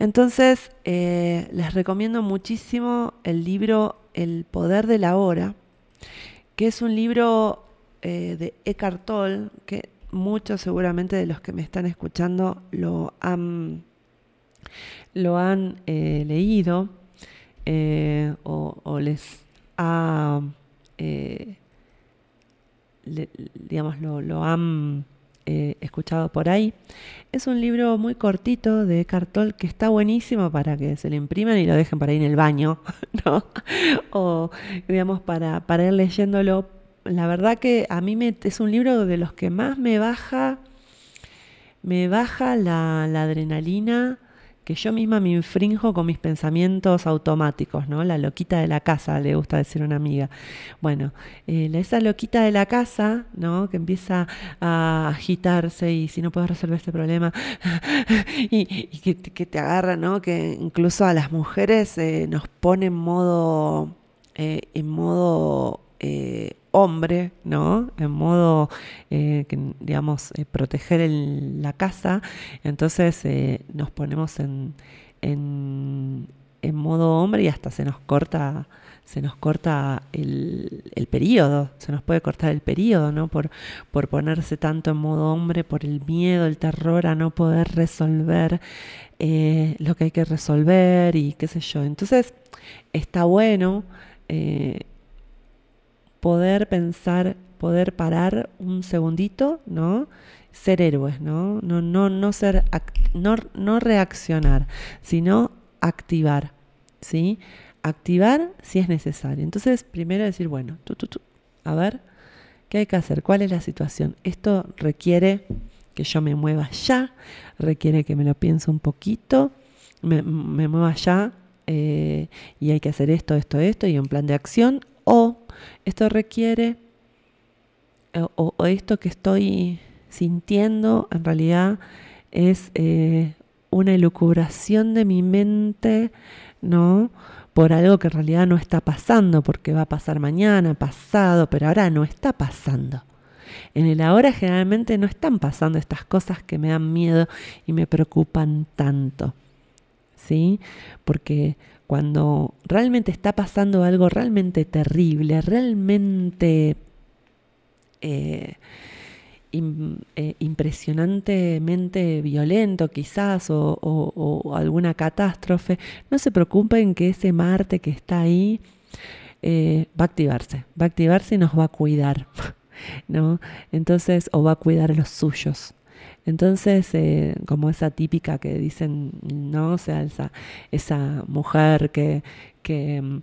B: Entonces, eh, les recomiendo muchísimo el libro El Poder de la Hora, que es un libro eh, de Eckhart Tolle, que muchos seguramente de los que me están escuchando lo han, lo han eh, leído eh, o, les ha, digamos, lo, lo han escuchado por ahí. Es un libro muy cortito de Eckhart Tolle que está buenísimo para que se lo impriman y lo dejen por ahí en el baño, ¿no? o digamos para, para ir leyéndolo la verdad que a mí me, es un libro de los que más me baja, me baja la, adrenalina que yo misma me infrinjo con mis pensamientos automáticos, ¿no? La loquita de la casa, le gusta decir una amiga. Bueno, eh, esa loquita de la casa, ¿no? Que empieza a agitarse y si no puedo resolver este problema, y, que, te agarra, ¿no? Que incluso a las mujeres eh, nos pone en modo, eh, en modo hombre, ¿no? En modo, eh, digamos, eh, proteger la casa. Entonces eh, nos ponemos en, en, modo hombre y hasta se nos corta se nos corta el, el, periodo, se nos puede cortar el periodo, ¿no? Por, por ponerse tanto en modo hombre, por el miedo, el terror a no poder resolver lo que hay que resolver y qué sé yo. Entonces, está bueno poder pensar, poder parar un segundito, ¿no? Ser héroes, ¿no? No, no, no ser, no, no reaccionar, sino activar, ¿sí? Activar si es necesario. Entonces, primero decir, bueno, a ver, ¿qué hay que hacer? ¿Cuál es la situación? Esto requiere que yo me mueva ya, requiere que me lo piense un poquito, me, me muevo allá eh, y hay que hacer esto, esto, esto y un plan de acción, esto requiere, o, esto que estoy sintiendo en realidad es eh, una elucubración de mi mente, ¿no? Por algo que en realidad no está pasando, porque va a pasar mañana, pasado, pero ahora no está pasando. En el ahora generalmente no están pasando estas cosas que me dan miedo y me preocupan tanto. ¿Sí? Porque cuando realmente está pasando algo realmente terrible, realmente eh, eh, impresionantemente violento quizás o, alguna catástrofe, no se preocupen que ese Marte que está ahí eh, va a activarse, va a activarse y nos va a cuidar. ¿no? Entonces, o va a cuidar a los suyos. Entonces, eh, como esa típica que dicen, ¿no? O sea, esa, mujer que, que,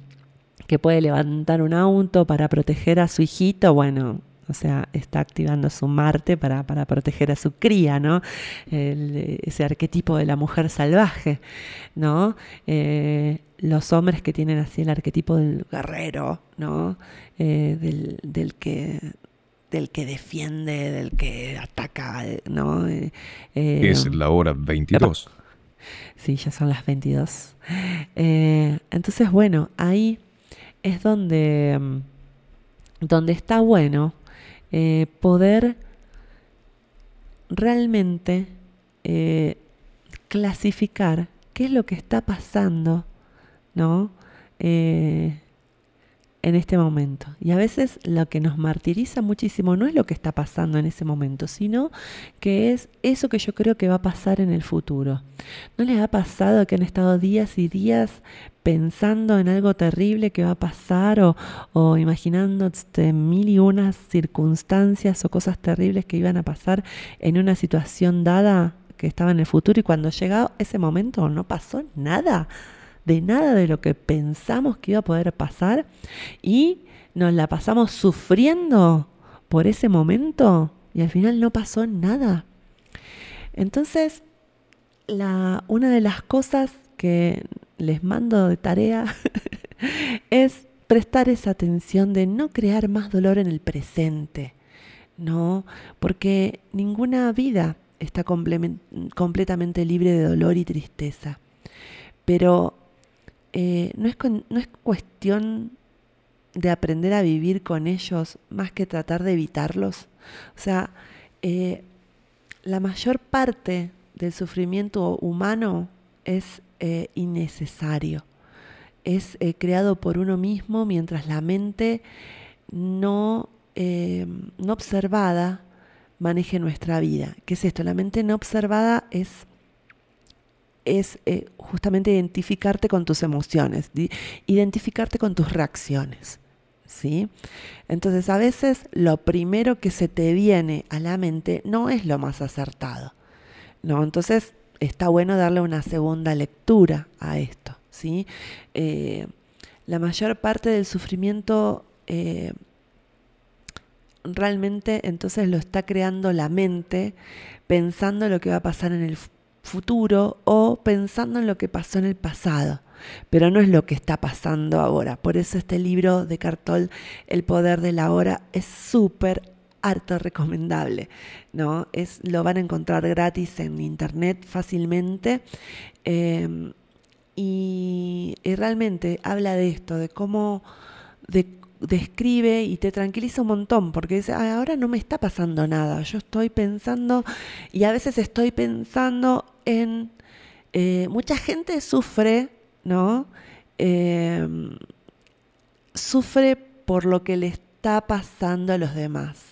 B: que puede levantar un auto para proteger a su hijito, bueno, o sea, está activando su Marte para, para proteger a su cría, ¿no? ese arquetipo de la mujer salvaje, ¿no? Eh, los hombres que tienen así el arquetipo del guerrero, ¿no? Eh, del, del, que del que defiende, del que ataca, ¿no? Eh,
C: eh, es la hora 22.
B: Sí, ya son las 22. Eh, entonces, bueno, ahí es donde, mm, donde está bueno poder realmente clasificar qué es lo que está pasando, ¿no? En este momento. Y a veces lo que nos martiriza muchísimo no es lo que está pasando en ese momento, sino que es eso que yo creo que va a pasar en el futuro. ¿No les ha pasado que han estado días y días pensando en algo terrible que va a pasar o, o imaginando este, mil y unas circunstancias o cosas terribles que iban a pasar en una situación dada que estaba en el futuro y cuando llegó ese momento no pasó nada? De nada de lo que pensamos que iba a poder pasar y nos la pasamos sufriendo por ese momento y al final no pasó nada. Entonces, una de las cosas que les mando de tarea es prestar esa atención de no crear más dolor en el presente, ¿no? Porque ninguna vida está completamente libre de dolor y tristeza. Pero eh, no, es no es cuestión de aprender a vivir con ellos más que tratar de evitarlos. O sea, eh, la mayor parte del sufrimiento humano es eh, innecesario. Es creado por uno mismo mientras la mente no, no observada maneje nuestra vida. ¿Qué es esto? La mente no observada es es eh, justamente identificarte con tus emociones, identificarte con tus reacciones. ¿sí? Entonces a veces lo primero que se te viene a la mente no es lo más acertado. ¿no? Entonces está bueno darle una segunda lectura a esto. ¿sí? Eh, la mayor parte del sufrimiento eh, realmente entonces lo está creando la mente pensando lo que va a pasar en el futuro o pensando en lo que pasó en el pasado, pero no es lo que está pasando ahora. Por eso este libro de Cartol, El poder de la hora, es súper harto recomendable, ¿no? Es, lo van a encontrar gratis en internet fácilmente. Em, y, y, realmente habla de esto, de cómo, de describe y te tranquiliza un montón, porque dice, ahora no me está pasando nada, yo estoy pensando, y a veces estoy pensando en, eh, mucha gente sufre, ¿no? Em, sufre por lo que le está pasando a los demás,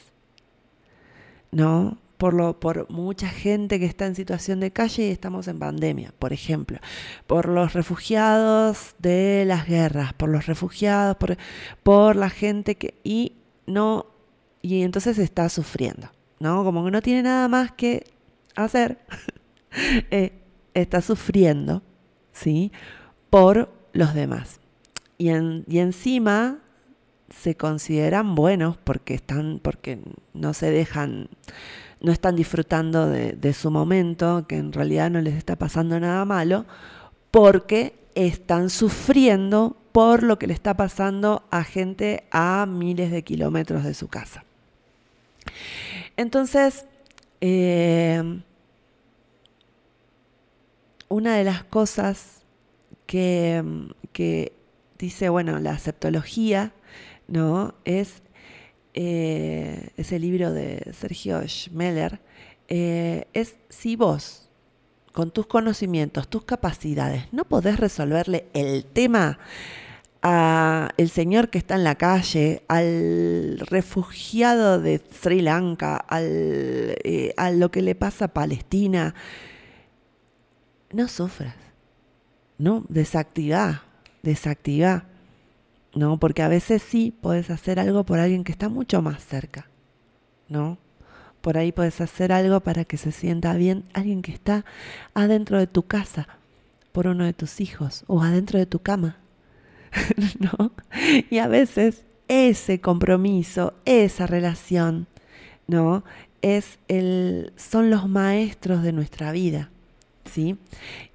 B: ¿no? Por, lo, por mucha gente que está en situación de calle y estamos en pandemia, por ejemplo, por los refugiados de las guerras, por los refugiados, por, por la gente que... y no, y entonces está sufriendo, ¿no? Como que no tiene nada más que hacer, eh, está sufriendo, ¿sí? Por los demás. Y, en, y encima se consideran buenos porque están, porque no se dejan no están disfrutando de, su momento, que en realidad no les está pasando nada malo, porque están sufriendo por lo que le está pasando a gente a miles de kilómetros de su casa. Entonces, eh, una de las cosas que, dice, bueno, la aceptología, ¿no? Es eh, ese libro de Sergio Schmeller, eh, es si vos, con tus conocimientos, tus capacidades, no podés resolverle el tema a el señor que está en la calle, al refugiado de Sri Lanka, al, eh, a lo que le pasa a Palestina, no sufras, ¿no? Desactiva, desactiva, ¿no? Porque a veces sí puedes hacer algo por alguien que está mucho más cerca, ¿no? Por ahí puedes hacer algo para que se sienta bien alguien que está adentro de tu casa, por uno de tus hijos o adentro de tu cama, ¿no? Y a veces ese compromiso, esa relación, ¿no? Es el, son los maestros de nuestra vida. ¿sí?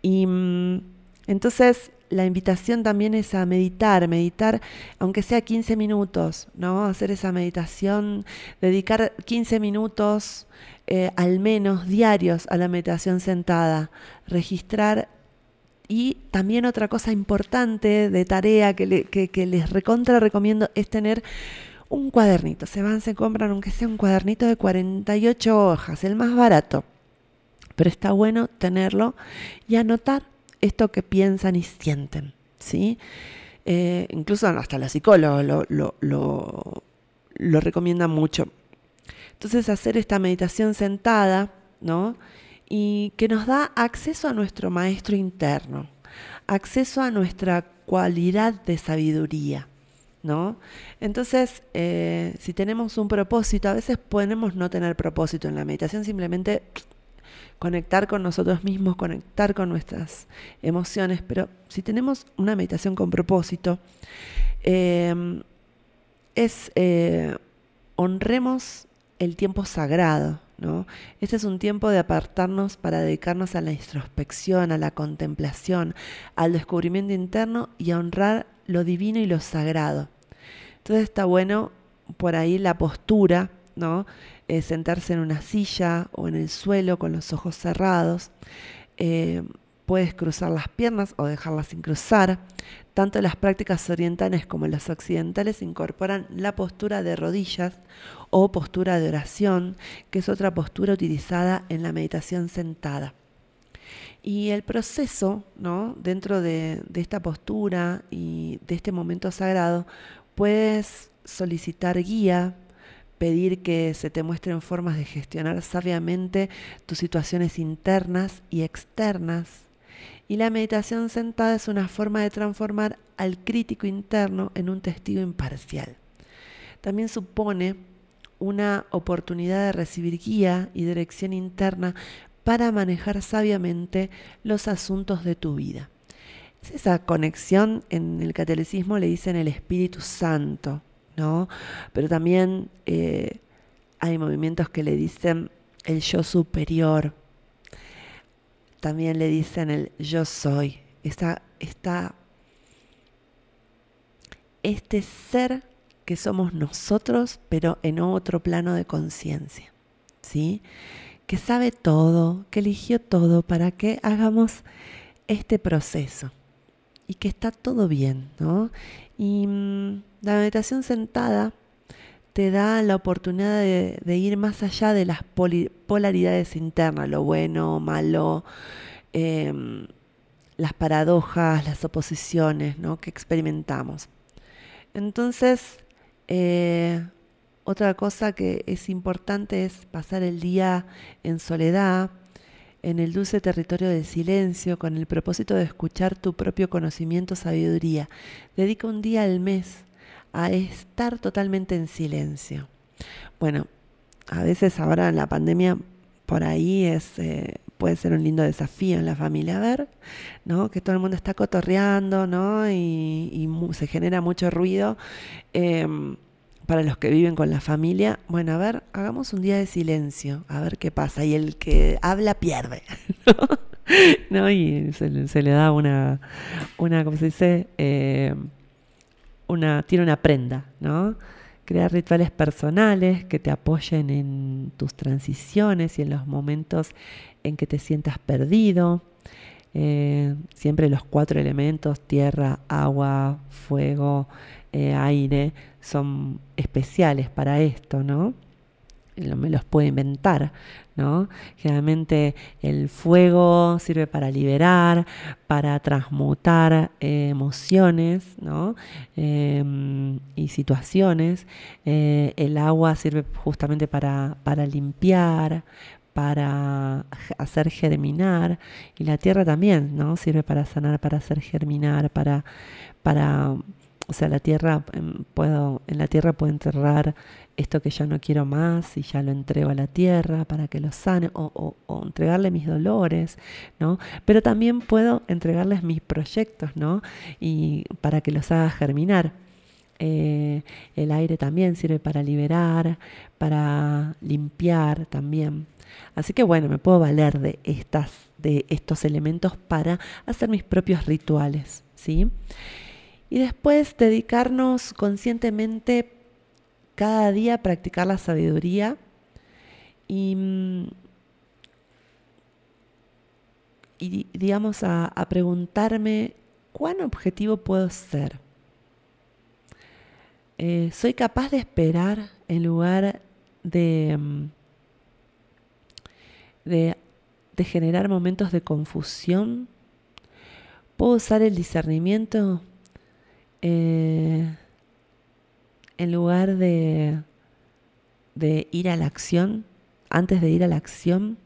B: Y mm, entonces la invitación también es a meditar, meditar aunque sea 15 minutos, ¿no? Hacer esa meditación, dedicar 15 minutos eh, al menos diarios a la meditación sentada, registrar y también otra cosa importante de tarea que, que, les recontra recomiendo es tener un cuadernito. Se van, se compran aunque sea un cuadernito de 48 hojas, el más barato pero está bueno tenerlo y anotar esto que piensan y sienten, ¿sí? Eh, incluso hasta la psicóloga lo, lo, lo, recomienda mucho. Entonces hacer esta meditación sentada, ¿no? Y que nos da acceso a nuestro maestro interno, acceso a nuestra cualidad de sabiduría. ¿No? Entonces, eh, si tenemos un propósito, a veces podemos no tener propósito en la meditación, simplemente conectar con nosotros mismos, conectar con nuestras emociones, pero si tenemos una meditación con propósito, em, es eh, honremos el tiempo sagrado. ¿no? Este es un tiempo de apartarnos para dedicarnos a la introspección, a la contemplación, al descubrimiento interno y a honrar lo divino y lo sagrado. Entonces está bueno por ahí la postura, ¿no? Eh, sentarse en una silla o en el suelo con los ojos cerrados. Eh, puedes cruzar las piernas o dejarlas sin cruzar. Tanto las prácticas orientales como las occidentales incorporan la postura de rodillas o postura de oración, que es otra postura utilizada en la meditación sentada. Y el proceso, ¿no? dentro de, de esta postura y de este momento sagrado, puedes solicitar guía, pedir que se te muestren formas de gestionar sabiamente tus situaciones internas y externas. Y la meditación sentada es una forma de transformar al crítico interno en un testigo imparcial. También supone una oportunidad de recibir guía y dirección interna para manejar sabiamente los asuntos de tu vida. Es esa conexión, en el catolicismo le dicen el Espíritu Santo, ¿no? Pero también eh, hay movimientos que le dicen el yo superior, también le dicen el yo soy, esta, este ser que somos nosotros, pero en otro plano de conciencia, ¿sí? Que sabe todo, que eligió todo para que hagamos este proceso y que está todo bien, ¿no? Y mm, la meditación sentada te da la oportunidad de, ir más allá de las polaridades internas, lo bueno, malo, em, las paradojas, las oposiciones ¿no? que experimentamos. Entonces, eh, otra cosa que es importante es pasar el día en soledad, en el dulce territorio del silencio, con el propósito de escuchar tu propio conocimiento, sabiduría. Dedica un día al mes a estar totalmente en silencio. Bueno, a veces ahora en la pandemia por ahí es, eh, puede ser un lindo desafío en la familia, a ver, ¿no? Que todo el mundo está cotorreando, ¿no? Y, se genera mucho ruido. Em, para los que viven con la familia, bueno, a ver, hagamos un día de silencio, a ver qué pasa. Y el que habla pierde. ¿no? Y se, le da una, una, ¿cómo se dice? Eh, tiene una prenda, ¿no? Crear rituales personales que te apoyen en tus transiciones y en los momentos en que te sientas perdido. Eh, siempre los cuatro elementos, tierra, agua, fuego, eh, aire, son especiales para esto, ¿no? Me los puedo inventar, ¿no? Generalmente el fuego sirve para liberar, para transmutar eh, emociones, ¿no? Em, y situaciones. Eh, el agua sirve justamente para, para limpiar, para hacer germinar y la tierra también, ¿no? Sirve para sanar, para hacer germinar, para, para o sea, la tierra, em, puedo, en la tierra puedo enterrar esto que ya no quiero más y ya lo entrego a la tierra para que lo sane o, entregarle mis dolores, ¿no? Pero también puedo entregarles mis proyectos, ¿no? Y para que los haga germinar. Eh, el aire también sirve para liberar, para limpiar también. Así que bueno, me puedo valer de, estas, de estos elementos para hacer mis propios rituales, ¿sí? Y después dedicarnos conscientemente cada día a practicar la sabiduría y, mm, digamos a, preguntarme cuán objetivo puedo ser. Eh, ¿Soy capaz de esperar en lugar de, mm, de, de generar momentos de confusión? ¿Puedo usar el discernimiento eh, en lugar de, de ir a la acción, antes de ir a la acción,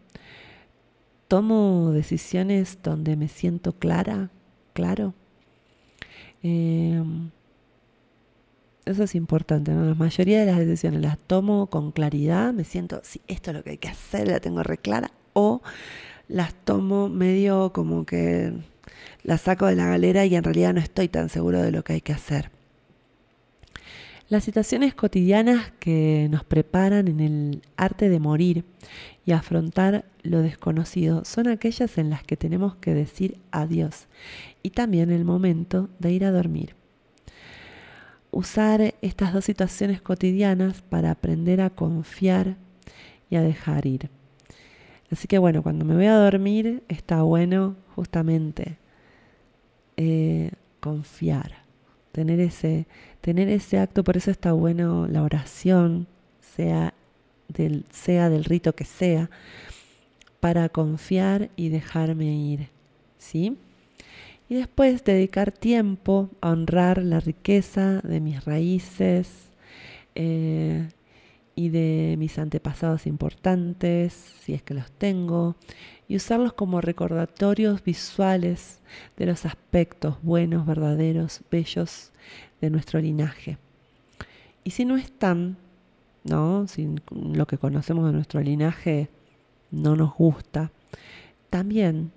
B: tomo decisiones donde me siento clara, claro. Eh, eso es importante, La mayoría de las decisiones las tomo con claridad, me siento, si esto es lo que hay que hacer, la tengo reclara, o las tomo medio como que la saco de la galera y en realidad no estoy tan seguro de lo que hay que hacer. Las situaciones cotidianas que nos preparan en el arte de morir y afrontar lo desconocido son aquellas en las que tenemos que decir adiós y también el momento de ir a dormir. Usar estas dos situaciones cotidianas para aprender a confiar y a dejar ir. Así que bueno, cuando me voy a dormir está bueno justamente eh, confiar, tener ese, tener ese acto, por eso está bueno la oración, sea del, sea del rito que sea, para confiar y dejarme ir, ¿sí? Y después dedicar tiempo a honrar la riqueza de mis raíces eh, y de mis antepasados importantes, si es que los tengo, y usarlos como recordatorios visuales de los aspectos buenos, verdaderos, bellos de nuestro linaje. Y si no están, ¿no? si lo que conocemos de nuestro linaje no nos gusta, también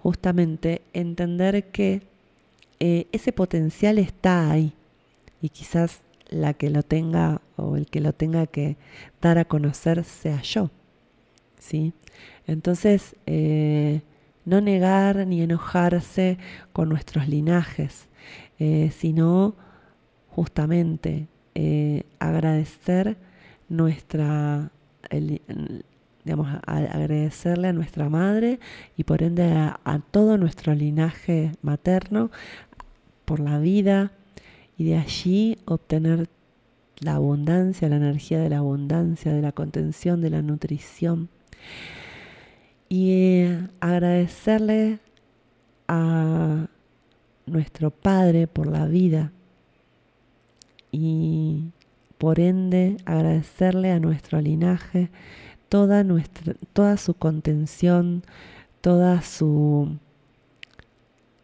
B: justamente entender que eh, ese potencial está ahí y quizás la que lo tenga o el que lo tenga que dar a conocer sea yo. ¿sí? Entonces, eh, no negar ni enojarse con nuestros linajes, eh, sino justamente eh, agradecer nuestra, digamos, agradecerle a nuestra madre y por ende a, a todo nuestro linaje materno por la vida y de allí obtener la abundancia, la energía de la abundancia, de la contención, de la nutrición y agradecerle a nuestro Padre por la vida y por ende agradecerle a nuestro linaje toda nuestra toda su contención toda su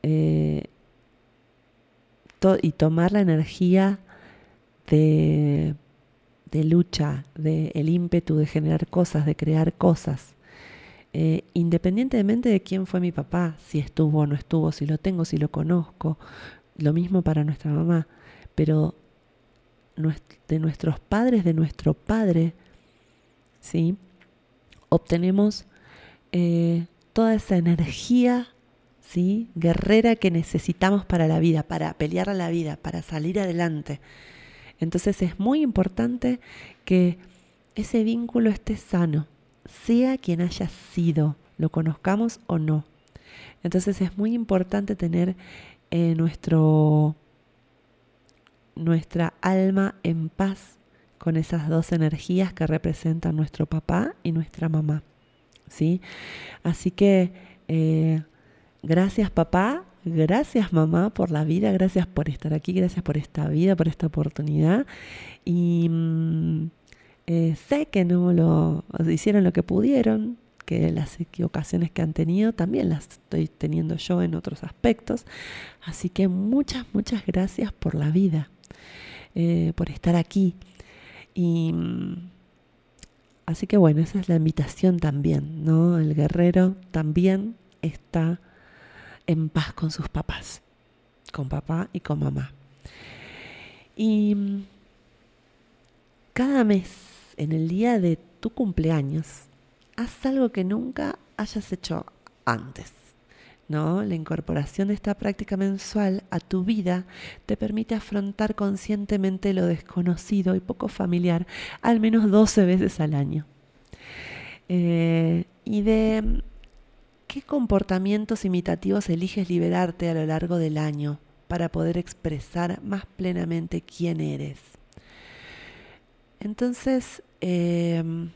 B: eh, y tomar la energía de, de lucha, de el ímpetu de generar cosas, de crear cosas. Eh, independientemente de quién fue mi papá, si estuvo o no estuvo, si lo tengo, si lo conozco, lo mismo para nuestra mamá, pero de nuestros padres, de nuestro padre, ¿sí? obtenemos eh, toda esa energía ¿sí? guerrera que necesitamos para la vida, para pelear a la vida, para salir adelante. Entonces es muy importante que ese vínculo esté sano, sea quien haya sido, lo conozcamos o no. Entonces es muy importante tener eh, nuestro, nuestra alma en paz con esas dos energías que representan nuestro papá y nuestra mamá. ¿sí? Así que eh, gracias papá, gracias mamá por la vida, gracias por estar aquí, gracias por esta vida, por esta oportunidad. Y mm, eh, sé que no lo hicieron lo que pudieron, que las equivocaciones que han tenido también las estoy teniendo yo en otros aspectos. Así que muchas, muchas gracias por la vida, eh, por estar aquí. Y mm, así que bueno, esa es la invitación también, ¿no? El guerrero también está en paz con sus papás, con papá y con mamá. Y mm, cada mes, en el día de tu cumpleaños, haz algo que nunca hayas hecho antes. ¿No? La incorporación de esta práctica mensual a tu vida te permite afrontar conscientemente lo desconocido y poco familiar al menos 12 veces al año. Eh, y de qué comportamientos imitativos eliges liberarte a lo largo del año para poder expresar más plenamente quién eres. Entonces, em,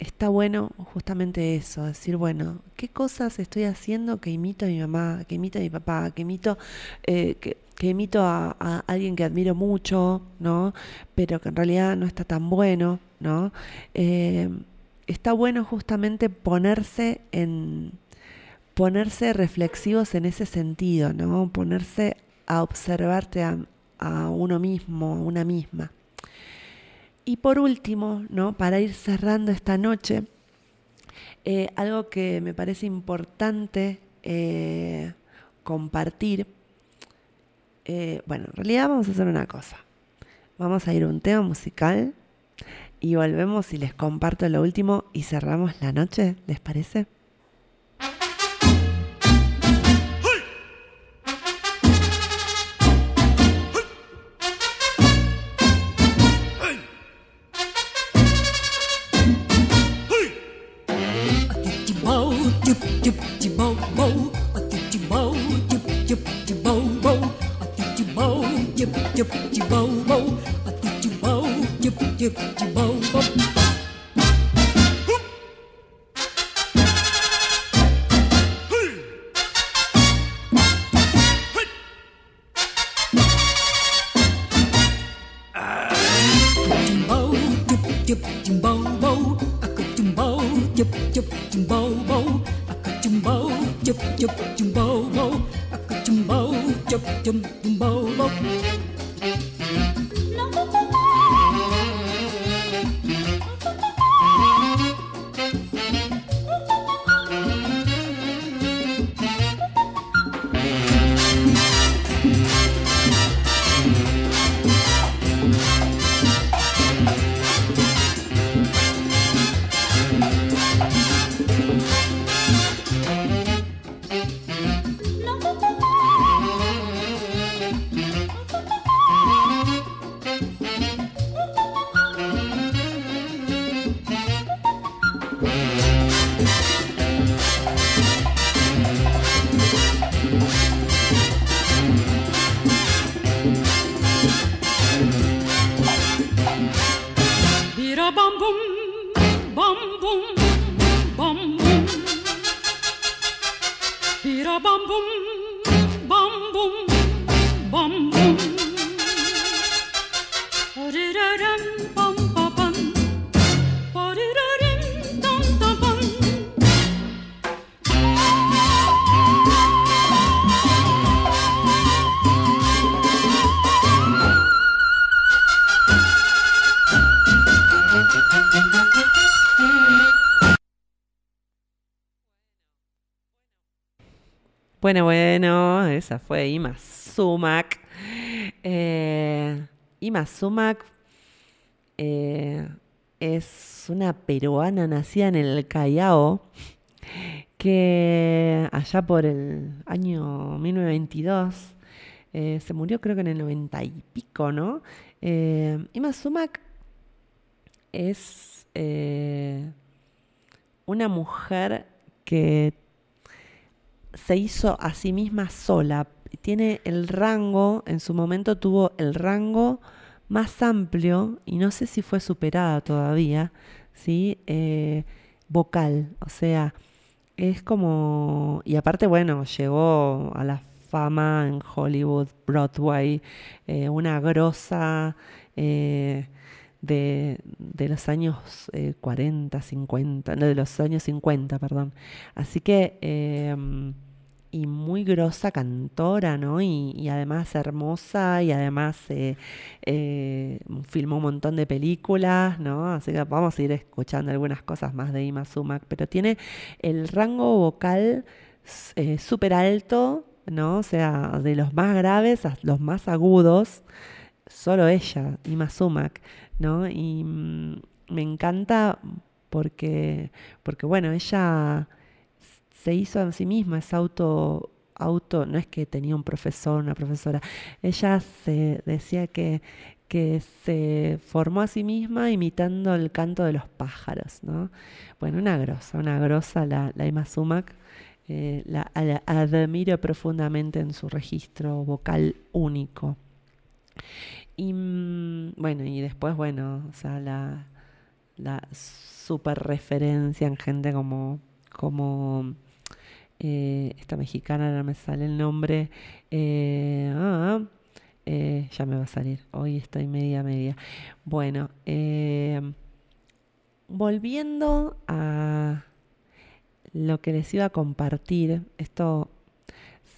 B: está bueno justamente eso, decir, bueno, ¿qué cosas estoy haciendo que imito a mi mamá, que imito a mi papá, que imito, eh, que, imito a, alguien que admiro mucho, ¿no? Pero que en realidad no está tan bueno, ¿no? Em, está bueno justamente ponerse en ponerse reflexivos en ese sentido, ¿no? Ponerse a observarte a, a uno mismo, a una misma. Y por último, ¿no? para ir cerrando esta noche, eh, algo que me parece importante eh, compartir, eh, bueno, en realidad vamos a hacer una cosa. Vamos a ir a un tema musical y volvemos y les comparto lo último y cerramos la noche, ¿les parece?
D: jip jip jip bow bow, a dip jip bow, jip jip
B: Bueno, bueno, esa fue Ima Sumac. Eh, Ima Sumac eh, es una peruana nacida en el Callao que allá por el año 1922 eh, se murió creo que en el 90 y pico, ¿no? Ima Sumac es una mujer que se hizo a sí misma sola. Tiene el rango, en su momento tuvo el rango más amplio, y no sé si fue superada todavía, ¿sí? vocal, o sea, es como... Y aparte, bueno, llegó a la fama en Hollywood, Broadway, eh, una grosa eh, de, los años 40, eh, 50, no, de los años 50, perdón. Así que, y muy grosa cantora, ¿no? Y, además hermosa, y además filmó un montón de películas, ¿no? Así que vamos a ir escuchando algunas cosas más de Ima Sumac, pero tiene el rango vocal súper alto, ¿no? O sea, de los más graves a los más agudos, solo ella, Ima Sumac, ¿no? Y mm, me encanta porque, porque, bueno, ella se hizo a sí misma, es auto, auto, no es que tenía un profesor, una profesora, ella se decía que, que se formó a sí misma imitando el canto de los pájaros, ¿no? Bueno, una grosa, una grosa la, la Ima Sumac. Eh, la, admiro profundamente en su registro vocal único. Y mm, bueno, y después, bueno, o sea, la, la super referencia en gente como, como eh, esta mexicana, no me sale el nombre, eh, ah, ya me va a salir, hoy estoy media media. Bueno, volviendo a lo que les iba a compartir, esto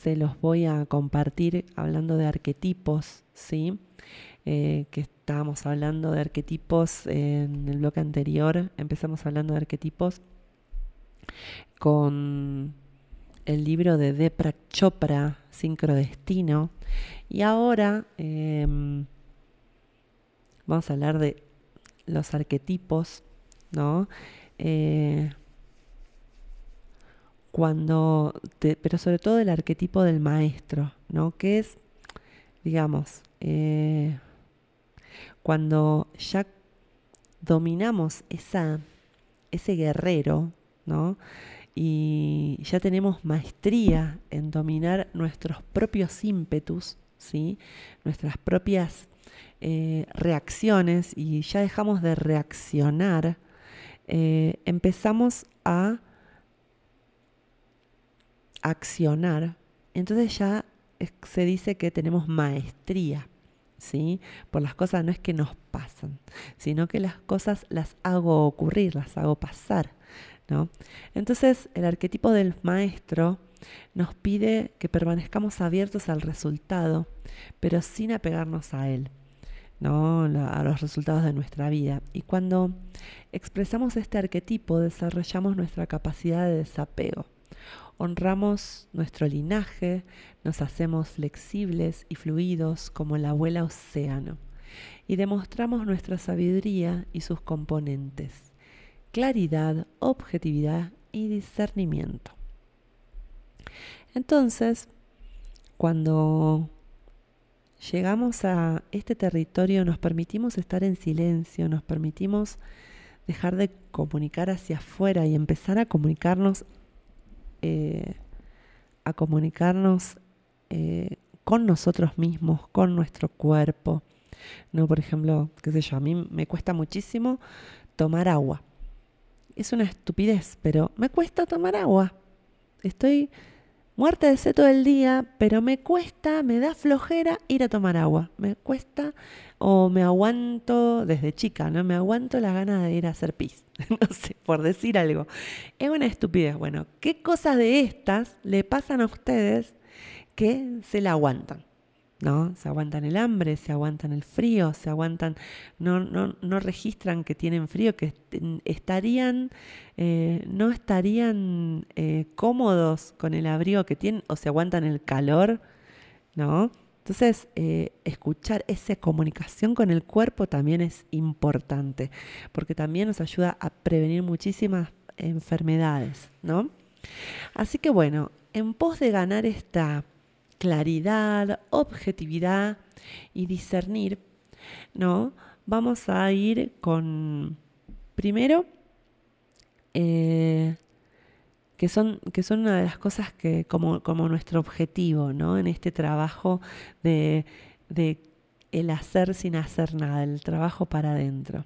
B: se los voy a compartir hablando de arquetipos, ¿sí? Eh, que estábamos hablando de arquetipos en el bloque anterior, empezamos hablando de arquetipos con el libro de Deprak Chopra, Sincrodestino, y ahora em, vamos a hablar de los arquetipos, ¿no? Eh, cuando, pero sobre todo el arquetipo del maestro, ¿no? Que es, digamos, eh, cuando ya dominamos esa, ese guerrero, ¿no? Y ya tenemos maestría en dominar nuestros propios ímpetus, ¿sí? Nuestras propias eh, reacciones y ya dejamos de reaccionar, eh, empezamos a accionar, entonces ya se dice que tenemos maestría, ¿sí? Por las cosas no es que nos pasan, sino que las cosas las hago ocurrir, las hago pasar, Entonces el arquetipo del maestro nos pide que permanezcamos abiertos al resultado, pero sin apegarnos a él. ¿no? a los resultados de nuestra vida. Y cuando expresamos este arquetipo, desarrollamos nuestra capacidad de desapego honramos nuestro linaje, nos hacemos flexibles y fluidos como la abuela océano, y demostramos nuestra sabiduría y sus componentes, claridad, objetividad y discernimiento. Entonces, cuando llegamos a este territorio, nos permitimos estar en silencio, nos permitimos dejar de comunicar hacia afuera y empezar a comunicarnos eh, a comunicarnos eh, con nosotros mismos, con nuestro cuerpo. No, por ejemplo, qué sé yo, a mí me cuesta muchísimo tomar agua. Es una estupidez, pero me cuesta tomar agua. Estoy muerta de sed todo el día, pero me cuesta, me da flojera ir a tomar agua. Me cuesta o me aguanto desde chica, ¿no? Me aguanto la gana de ir a hacer pis. no sé, por decir algo. Es una estupidez. Bueno, ¿qué cosas de estas le pasan a ustedes que se la aguantan? ¿No? Se aguantan el hambre, se aguantan el frío, se aguantan, no, no, no registran que tienen frío, que estarían, eh, no estarían eh, cómodos con el abrigo que tienen o se aguantan el calor, ¿no? Entonces, eh, escuchar esa comunicación con el cuerpo también es importante, porque también nos ayuda a prevenir muchísimas enfermedades, ¿no? Así que bueno, en pos de ganar esta claridad, objetividad y discernir, ¿no? Vamos a ir con, primero, eh, que, son, que son una de las cosas que, como, como nuestro objetivo, ¿no? En este trabajo de, el hacer sin hacer nada, el trabajo para adentro.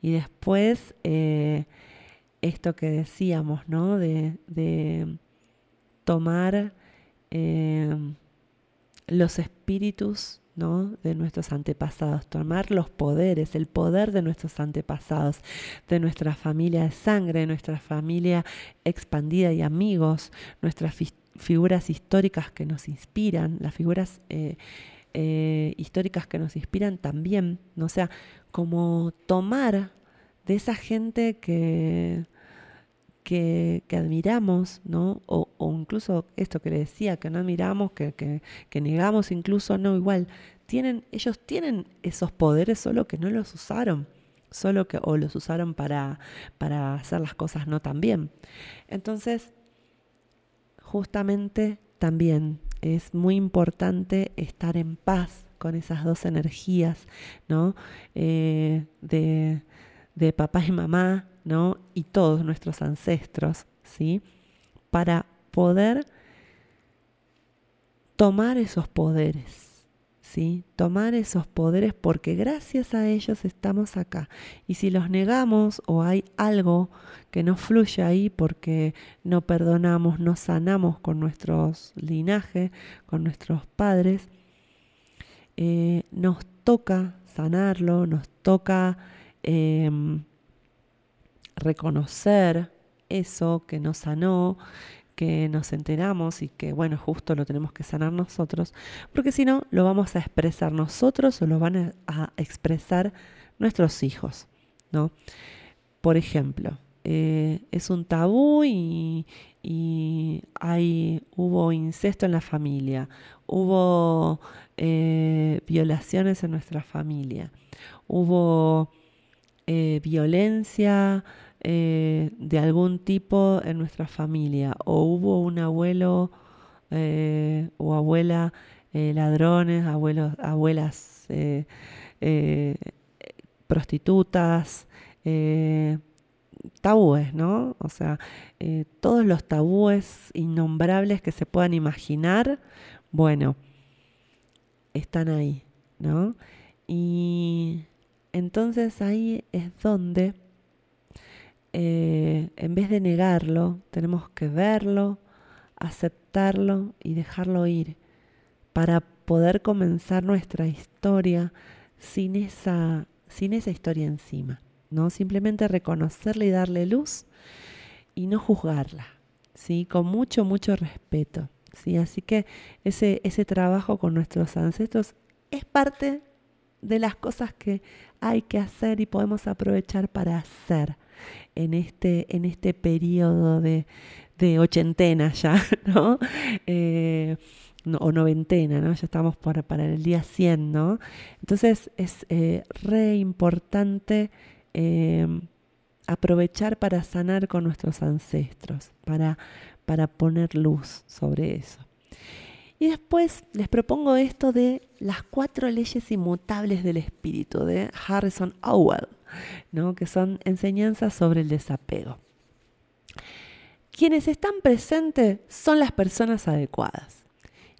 B: Y después, eh, esto que decíamos, ¿no? De, tomar eh, los espíritus ¿no? de nuestros antepasados, tomar los poderes, el poder de nuestros antepasados, de nuestra familia de sangre, nuestra familia expandida y amigos, nuestras figuras históricas que nos inspiran, las figuras eh, eh, históricas que nos inspiran también, ¿no? o sea, como tomar de esa gente que, que, admiramos, ¿no? O, incluso esto que le decía, que no admiramos, que, que, negamos incluso, no, igual, tienen, ellos tienen esos poderes solo que no los usaron, solo que, o los usaron para, para hacer las cosas no tan bien. Entonces, justamente también es muy importante estar en paz con esas dos energías, ¿no? Eh, de, de papá y mamá, Y todos nuestros ancestros, ¿sí? Para poder tomar esos poderes, ¿sí? Tomar esos poderes porque gracias a ellos estamos acá. Y si los negamos o hay algo que no fluye ahí porque no perdonamos, no sanamos con nuestros linajes, con nuestros padres, eh, nos toca sanarlo, nos toca Em, reconocer eso que nos sanó, que nos enteramos y que, bueno, justo lo tenemos que sanar nosotros, porque si no, lo vamos a expresar nosotros o lo van a expresar nuestros hijos, ¿no? Por ejemplo, eh, es un tabú y, hay, hubo incesto en la familia, hubo eh, violaciones en nuestra familia, hubo eh, violencia eh, de algún tipo en nuestra familia o hubo un abuelo eh, o abuela ladrones, abuelos, abuelas prostitutas, tabúes, ¿no? O sea, todos los tabúes innombrables que se puedan imaginar, bueno, están ahí, ¿no? Y entonces ahí es donde, eh, en vez de negarlo, tenemos que verlo, aceptarlo y dejarlo ir para poder comenzar nuestra historia sin esa, sin esa historia encima, ¿no? Simplemente reconocerla y darle luz y no juzgarla, ¿sí? Con mucho, mucho respeto, ¿sí? Así que ese, ese trabajo con nuestros ancestros es parte de las cosas que hay que hacer y podemos aprovechar para hacer en este, en este periodo de, de ochentena ya. Eh, o noventena, ¿no? Ya estamos para, para el día 100, ¿no? Entonces es eh, re importante em, aprovechar para sanar con nuestros ancestros, para, para poner luz sobre eso. Y después les propongo esto de las cuatro leyes inmutables del espíritu de Harrison Howell, ¿no? que son enseñanzas sobre el desapego. Quienes están presentes son las personas adecuadas.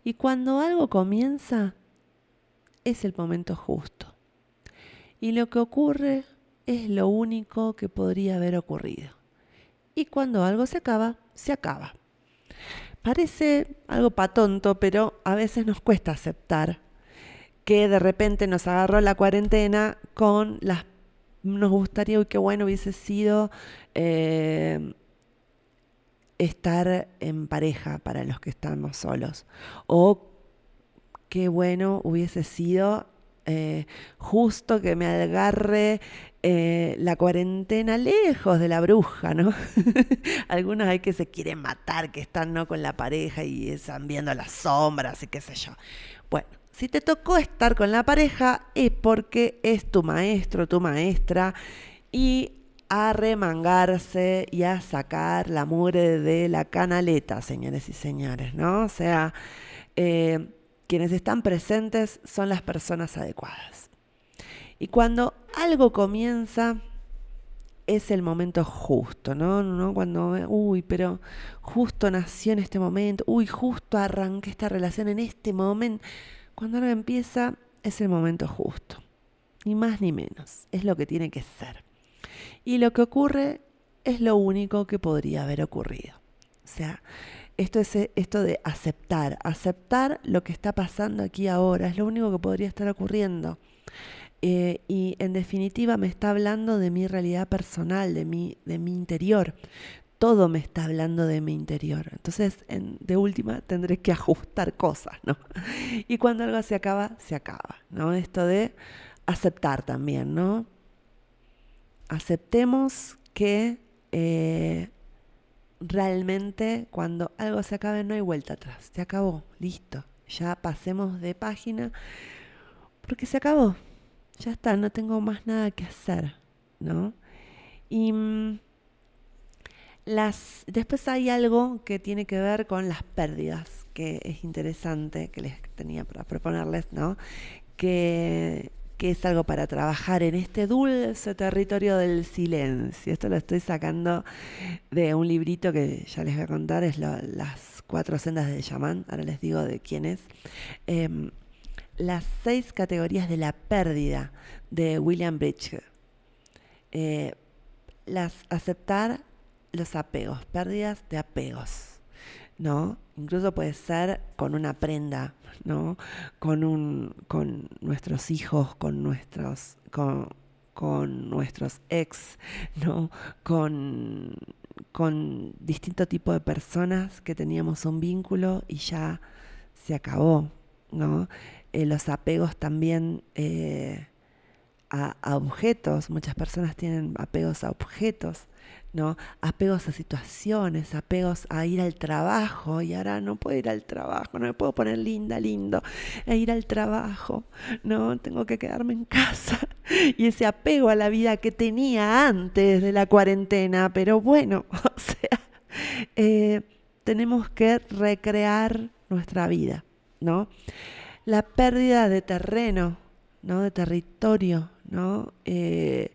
B: Y cuando algo comienza, es el momento justo. Y lo que ocurre es lo único que podría haber ocurrido. Y cuando algo se acaba, se acaba. Parece algo patonto, pero a veces nos cuesta aceptar que de repente nos agarró la cuarentena con las... Nos gustaría, uy, qué bueno hubiese sido eh, estar en pareja para los que estamos solos. O qué bueno hubiese sido eh, justo que me agarre eh, la cuarentena lejos de la bruja, ¿no? Algunos hay que se quieren matar, que están ¿no? con la pareja y están viendo las sombras y qué sé yo. Bueno, si te tocó estar con la pareja es porque es tu maestro, tu maestra y a remangarse y a sacar la mugre de la canaleta, señores y señores, ¿no? O sea, eh, quienes están presentes son las personas adecuadas. Y cuando algo comienza, es el momento justo, ¿no? ¿no? Cuando, uy, pero justo nació en este momento, uy, justo arranqué esta relación en este momento. Cuando algo empieza, es el momento justo. Ni más ni menos. Es lo que tiene que ser. Y lo que ocurre es lo único que podría haber ocurrido. O sea, esto es esto de aceptar, aceptar lo que está pasando aquí ahora, es lo único que podría estar ocurriendo. Eh, y en definitiva me está hablando de mi realidad personal, de mi, de mi interior. Todo me está hablando de mi interior. Entonces, de última, tendré que ajustar cosas, ¿no? Y cuando algo se acaba, se acaba, ¿no? Esto de aceptar también, ¿no? aceptemos que eh, realmente cuando algo se acabe no hay vuelta atrás. Se acabó, listo. Ya pasemos de página porque se acabó. Ya está, no tengo más nada que hacer, ¿no? Y mm, las, después hay algo que tiene que ver con las pérdidas, que es interesante, que les tenía para proponerles, ¿no? Que que es algo para trabajar en este dulce territorio del silencio. Esto lo estoy sacando de un librito que ya les voy a contar, es Las cuatro sendas de Yaman, ahora les digo de quién es. Em, las seis categorías de la pérdida de William Bridge. Eh, las aceptar los apegos, pérdidas de apegos, ¿no? Incluso puede ser con una prenda, ¿no? Con, un, con nuestros hijos, con nuestros, con, nuestros ex, ¿no? Con, con distinto tipo de personas que teníamos un vínculo y ya se acabó, ¿no? Eh, los apegos también eh, a, objetos, muchas personas tienen apegos a objetos, ¿no? Apegos a situaciones, apegos a ir al trabajo, y ahora no puedo ir al trabajo, no me puedo poner linda, lindo, e ir al trabajo, ¿no? Tengo que quedarme en casa. Y ese apego a la vida que tenía antes de la cuarentena, pero bueno, o sea, eh, tenemos que recrear nuestra vida, ¿no? La pérdida de terreno, ¿no? De territorio, ¿no? Eh,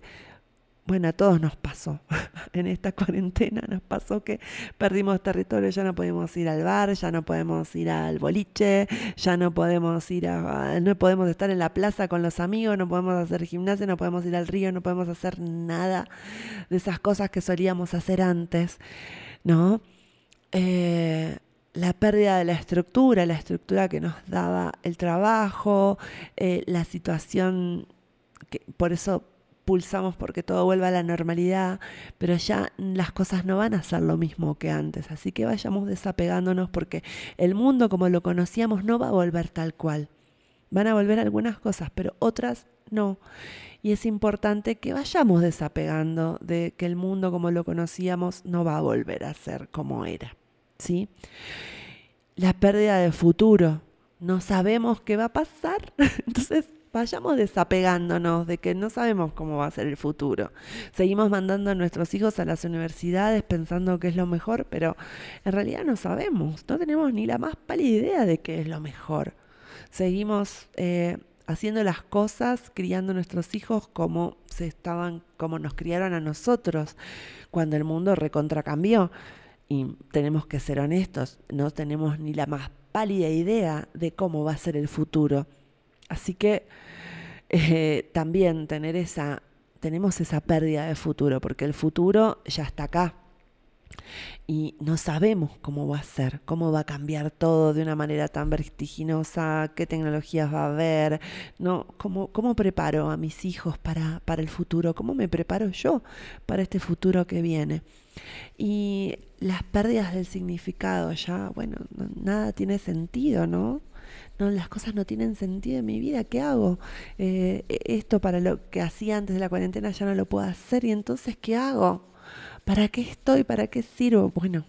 B: bueno, a todos nos pasó. en esta cuarentena nos pasó que perdimos territorio, ya no podemos ir al bar, ya no podemos ir al boliche, ya no podemos ir a, no podemos estar en la plaza con los amigos, no podemos hacer gimnasia, no podemos ir al río, no podemos hacer nada de esas cosas que solíamos hacer antes, ¿no? Eh, la pérdida de la estructura, la estructura que nos daba el trabajo, eh, la situación, que por eso pulsamos porque todo vuelva a la normalidad, pero ya las cosas no van a ser lo mismo que antes, así que vayamos desapegándonos porque el mundo como lo conocíamos no va a volver tal cual. Van a volver algunas cosas, pero otras no. Y es importante que vayamos desapegando de que el mundo como lo conocíamos no va a volver a ser como era. ¿Sí? La pérdida de futuro. No sabemos qué va a pasar. Entonces vayamos desapegándonos de que no sabemos cómo va a ser el futuro. Seguimos mandando a nuestros hijos a las universidades pensando que es lo mejor, pero en realidad no sabemos, no tenemos ni la más pálida idea de qué es lo mejor. Seguimos eh, haciendo las cosas, criando a nuestros hijos como se estaban, como nos criaron a nosotros, cuando el mundo recontracambió. Y tenemos que ser honestos, no tenemos ni la más pálida idea de cómo va a ser el futuro. Así que eh, también tener esa, tenemos esa pérdida de futuro, porque el futuro ya está acá. Y no sabemos cómo va a ser, cómo va a cambiar todo de una manera tan vertiginosa, qué tecnologías va a haber, ¿no? ¿Cómo, cómo preparo a mis hijos para, para el futuro? ¿Cómo me preparo yo para este futuro que viene? Y las pérdidas del significado ya, bueno, nada tiene sentido, ¿no? No, las cosas no tienen sentido en mi vida, ¿qué hago? Eh, esto para lo que hacía antes de la cuarentena ya no lo puedo hacer y entonces ¿qué hago? ¿Para qué estoy? ¿Para qué sirvo? Bueno,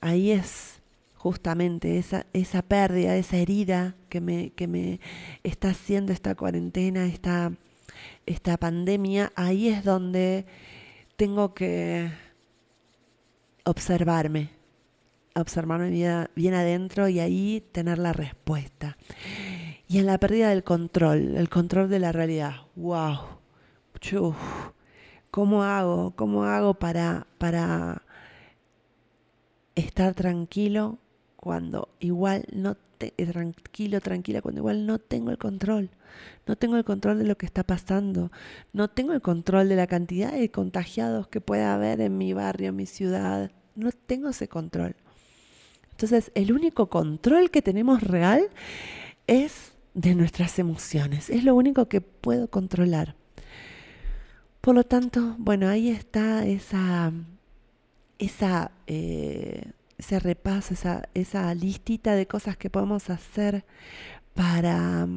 B: ahí es justamente esa, esa pérdida, esa herida que me, que me está haciendo esta cuarentena, esta, esta pandemia, ahí es donde tengo que observarme, observarme bien, bien adentro y ahí tener la respuesta. Y en la pérdida del control, el control de la realidad. ¡Wow! ¿Cómo hago? ¿Cómo hago para, para estar tranquilo cuando igual no te, eh, tranquilo, tranquila, cuando igual no tengo el control? No tengo el control de lo que está pasando. No tengo el control de la cantidad de contagiados que pueda haber en mi barrio, en mi ciudad. No tengo ese control. Entonces, el único control que tenemos real es de nuestras emociones. Es lo único que puedo controlar. Por lo tanto, bueno, ahí está esa, esa, eh, ese repaso, esa, esa listita de cosas que podemos hacer para,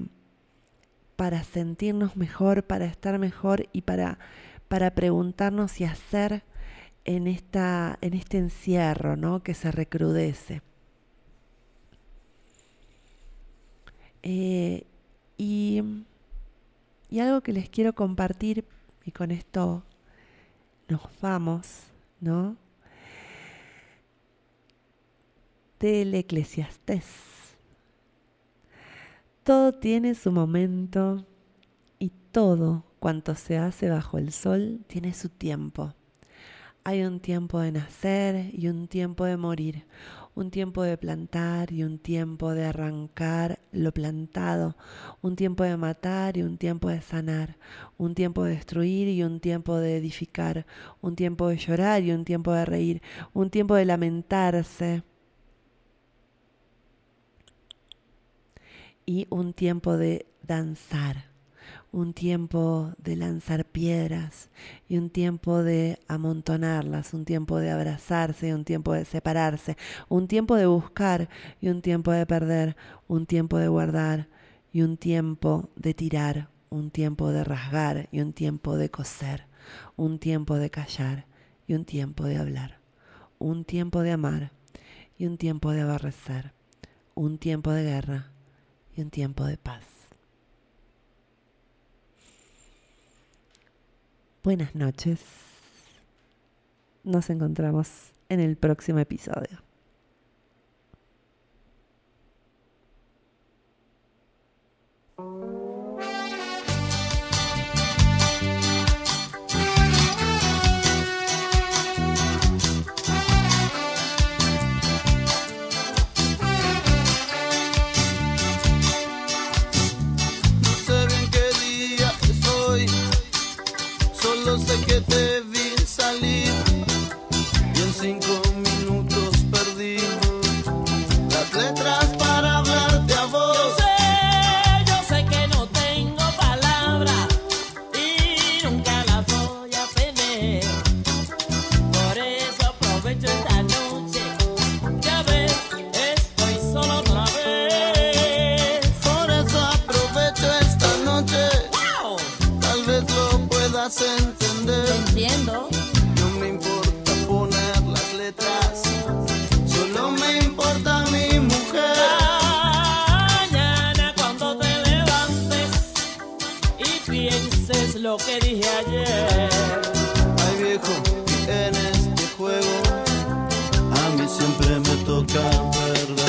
B: para sentirnos mejor, para estar mejor y para, para preguntarnos y hacer en, esta, en este encierro ¿no? que se recrudece. Eh, y, y algo que les quiero compartir y con esto nos vamos, ¿no? Del Eclesiastés. Todo tiene su momento y todo cuanto se hace bajo el sol tiene su tiempo. Hay un tiempo de nacer y un tiempo de morir, un tiempo de plantar y un tiempo de arrancar lo plantado, un tiempo de matar y un tiempo de sanar, un tiempo de destruir y un tiempo de edificar, un tiempo de llorar y un tiempo de reír, un tiempo de lamentarse y un tiempo de danzar un tiempo de lanzar piedras y un tiempo de amontonarlas, un tiempo de abrazarse y un tiempo de separarse, un tiempo de buscar y un tiempo de perder, un tiempo de guardar y un tiempo de tirar, un tiempo de rasgar y un tiempo de coser, un tiempo de callar y un tiempo de hablar, un tiempo de amar y un tiempo de aborrecer, un tiempo de guerra y un tiempo de paz. Buenas noches. Nos encontramos en el próximo episodio.
E: En este juego. A mí siempre me toca perder.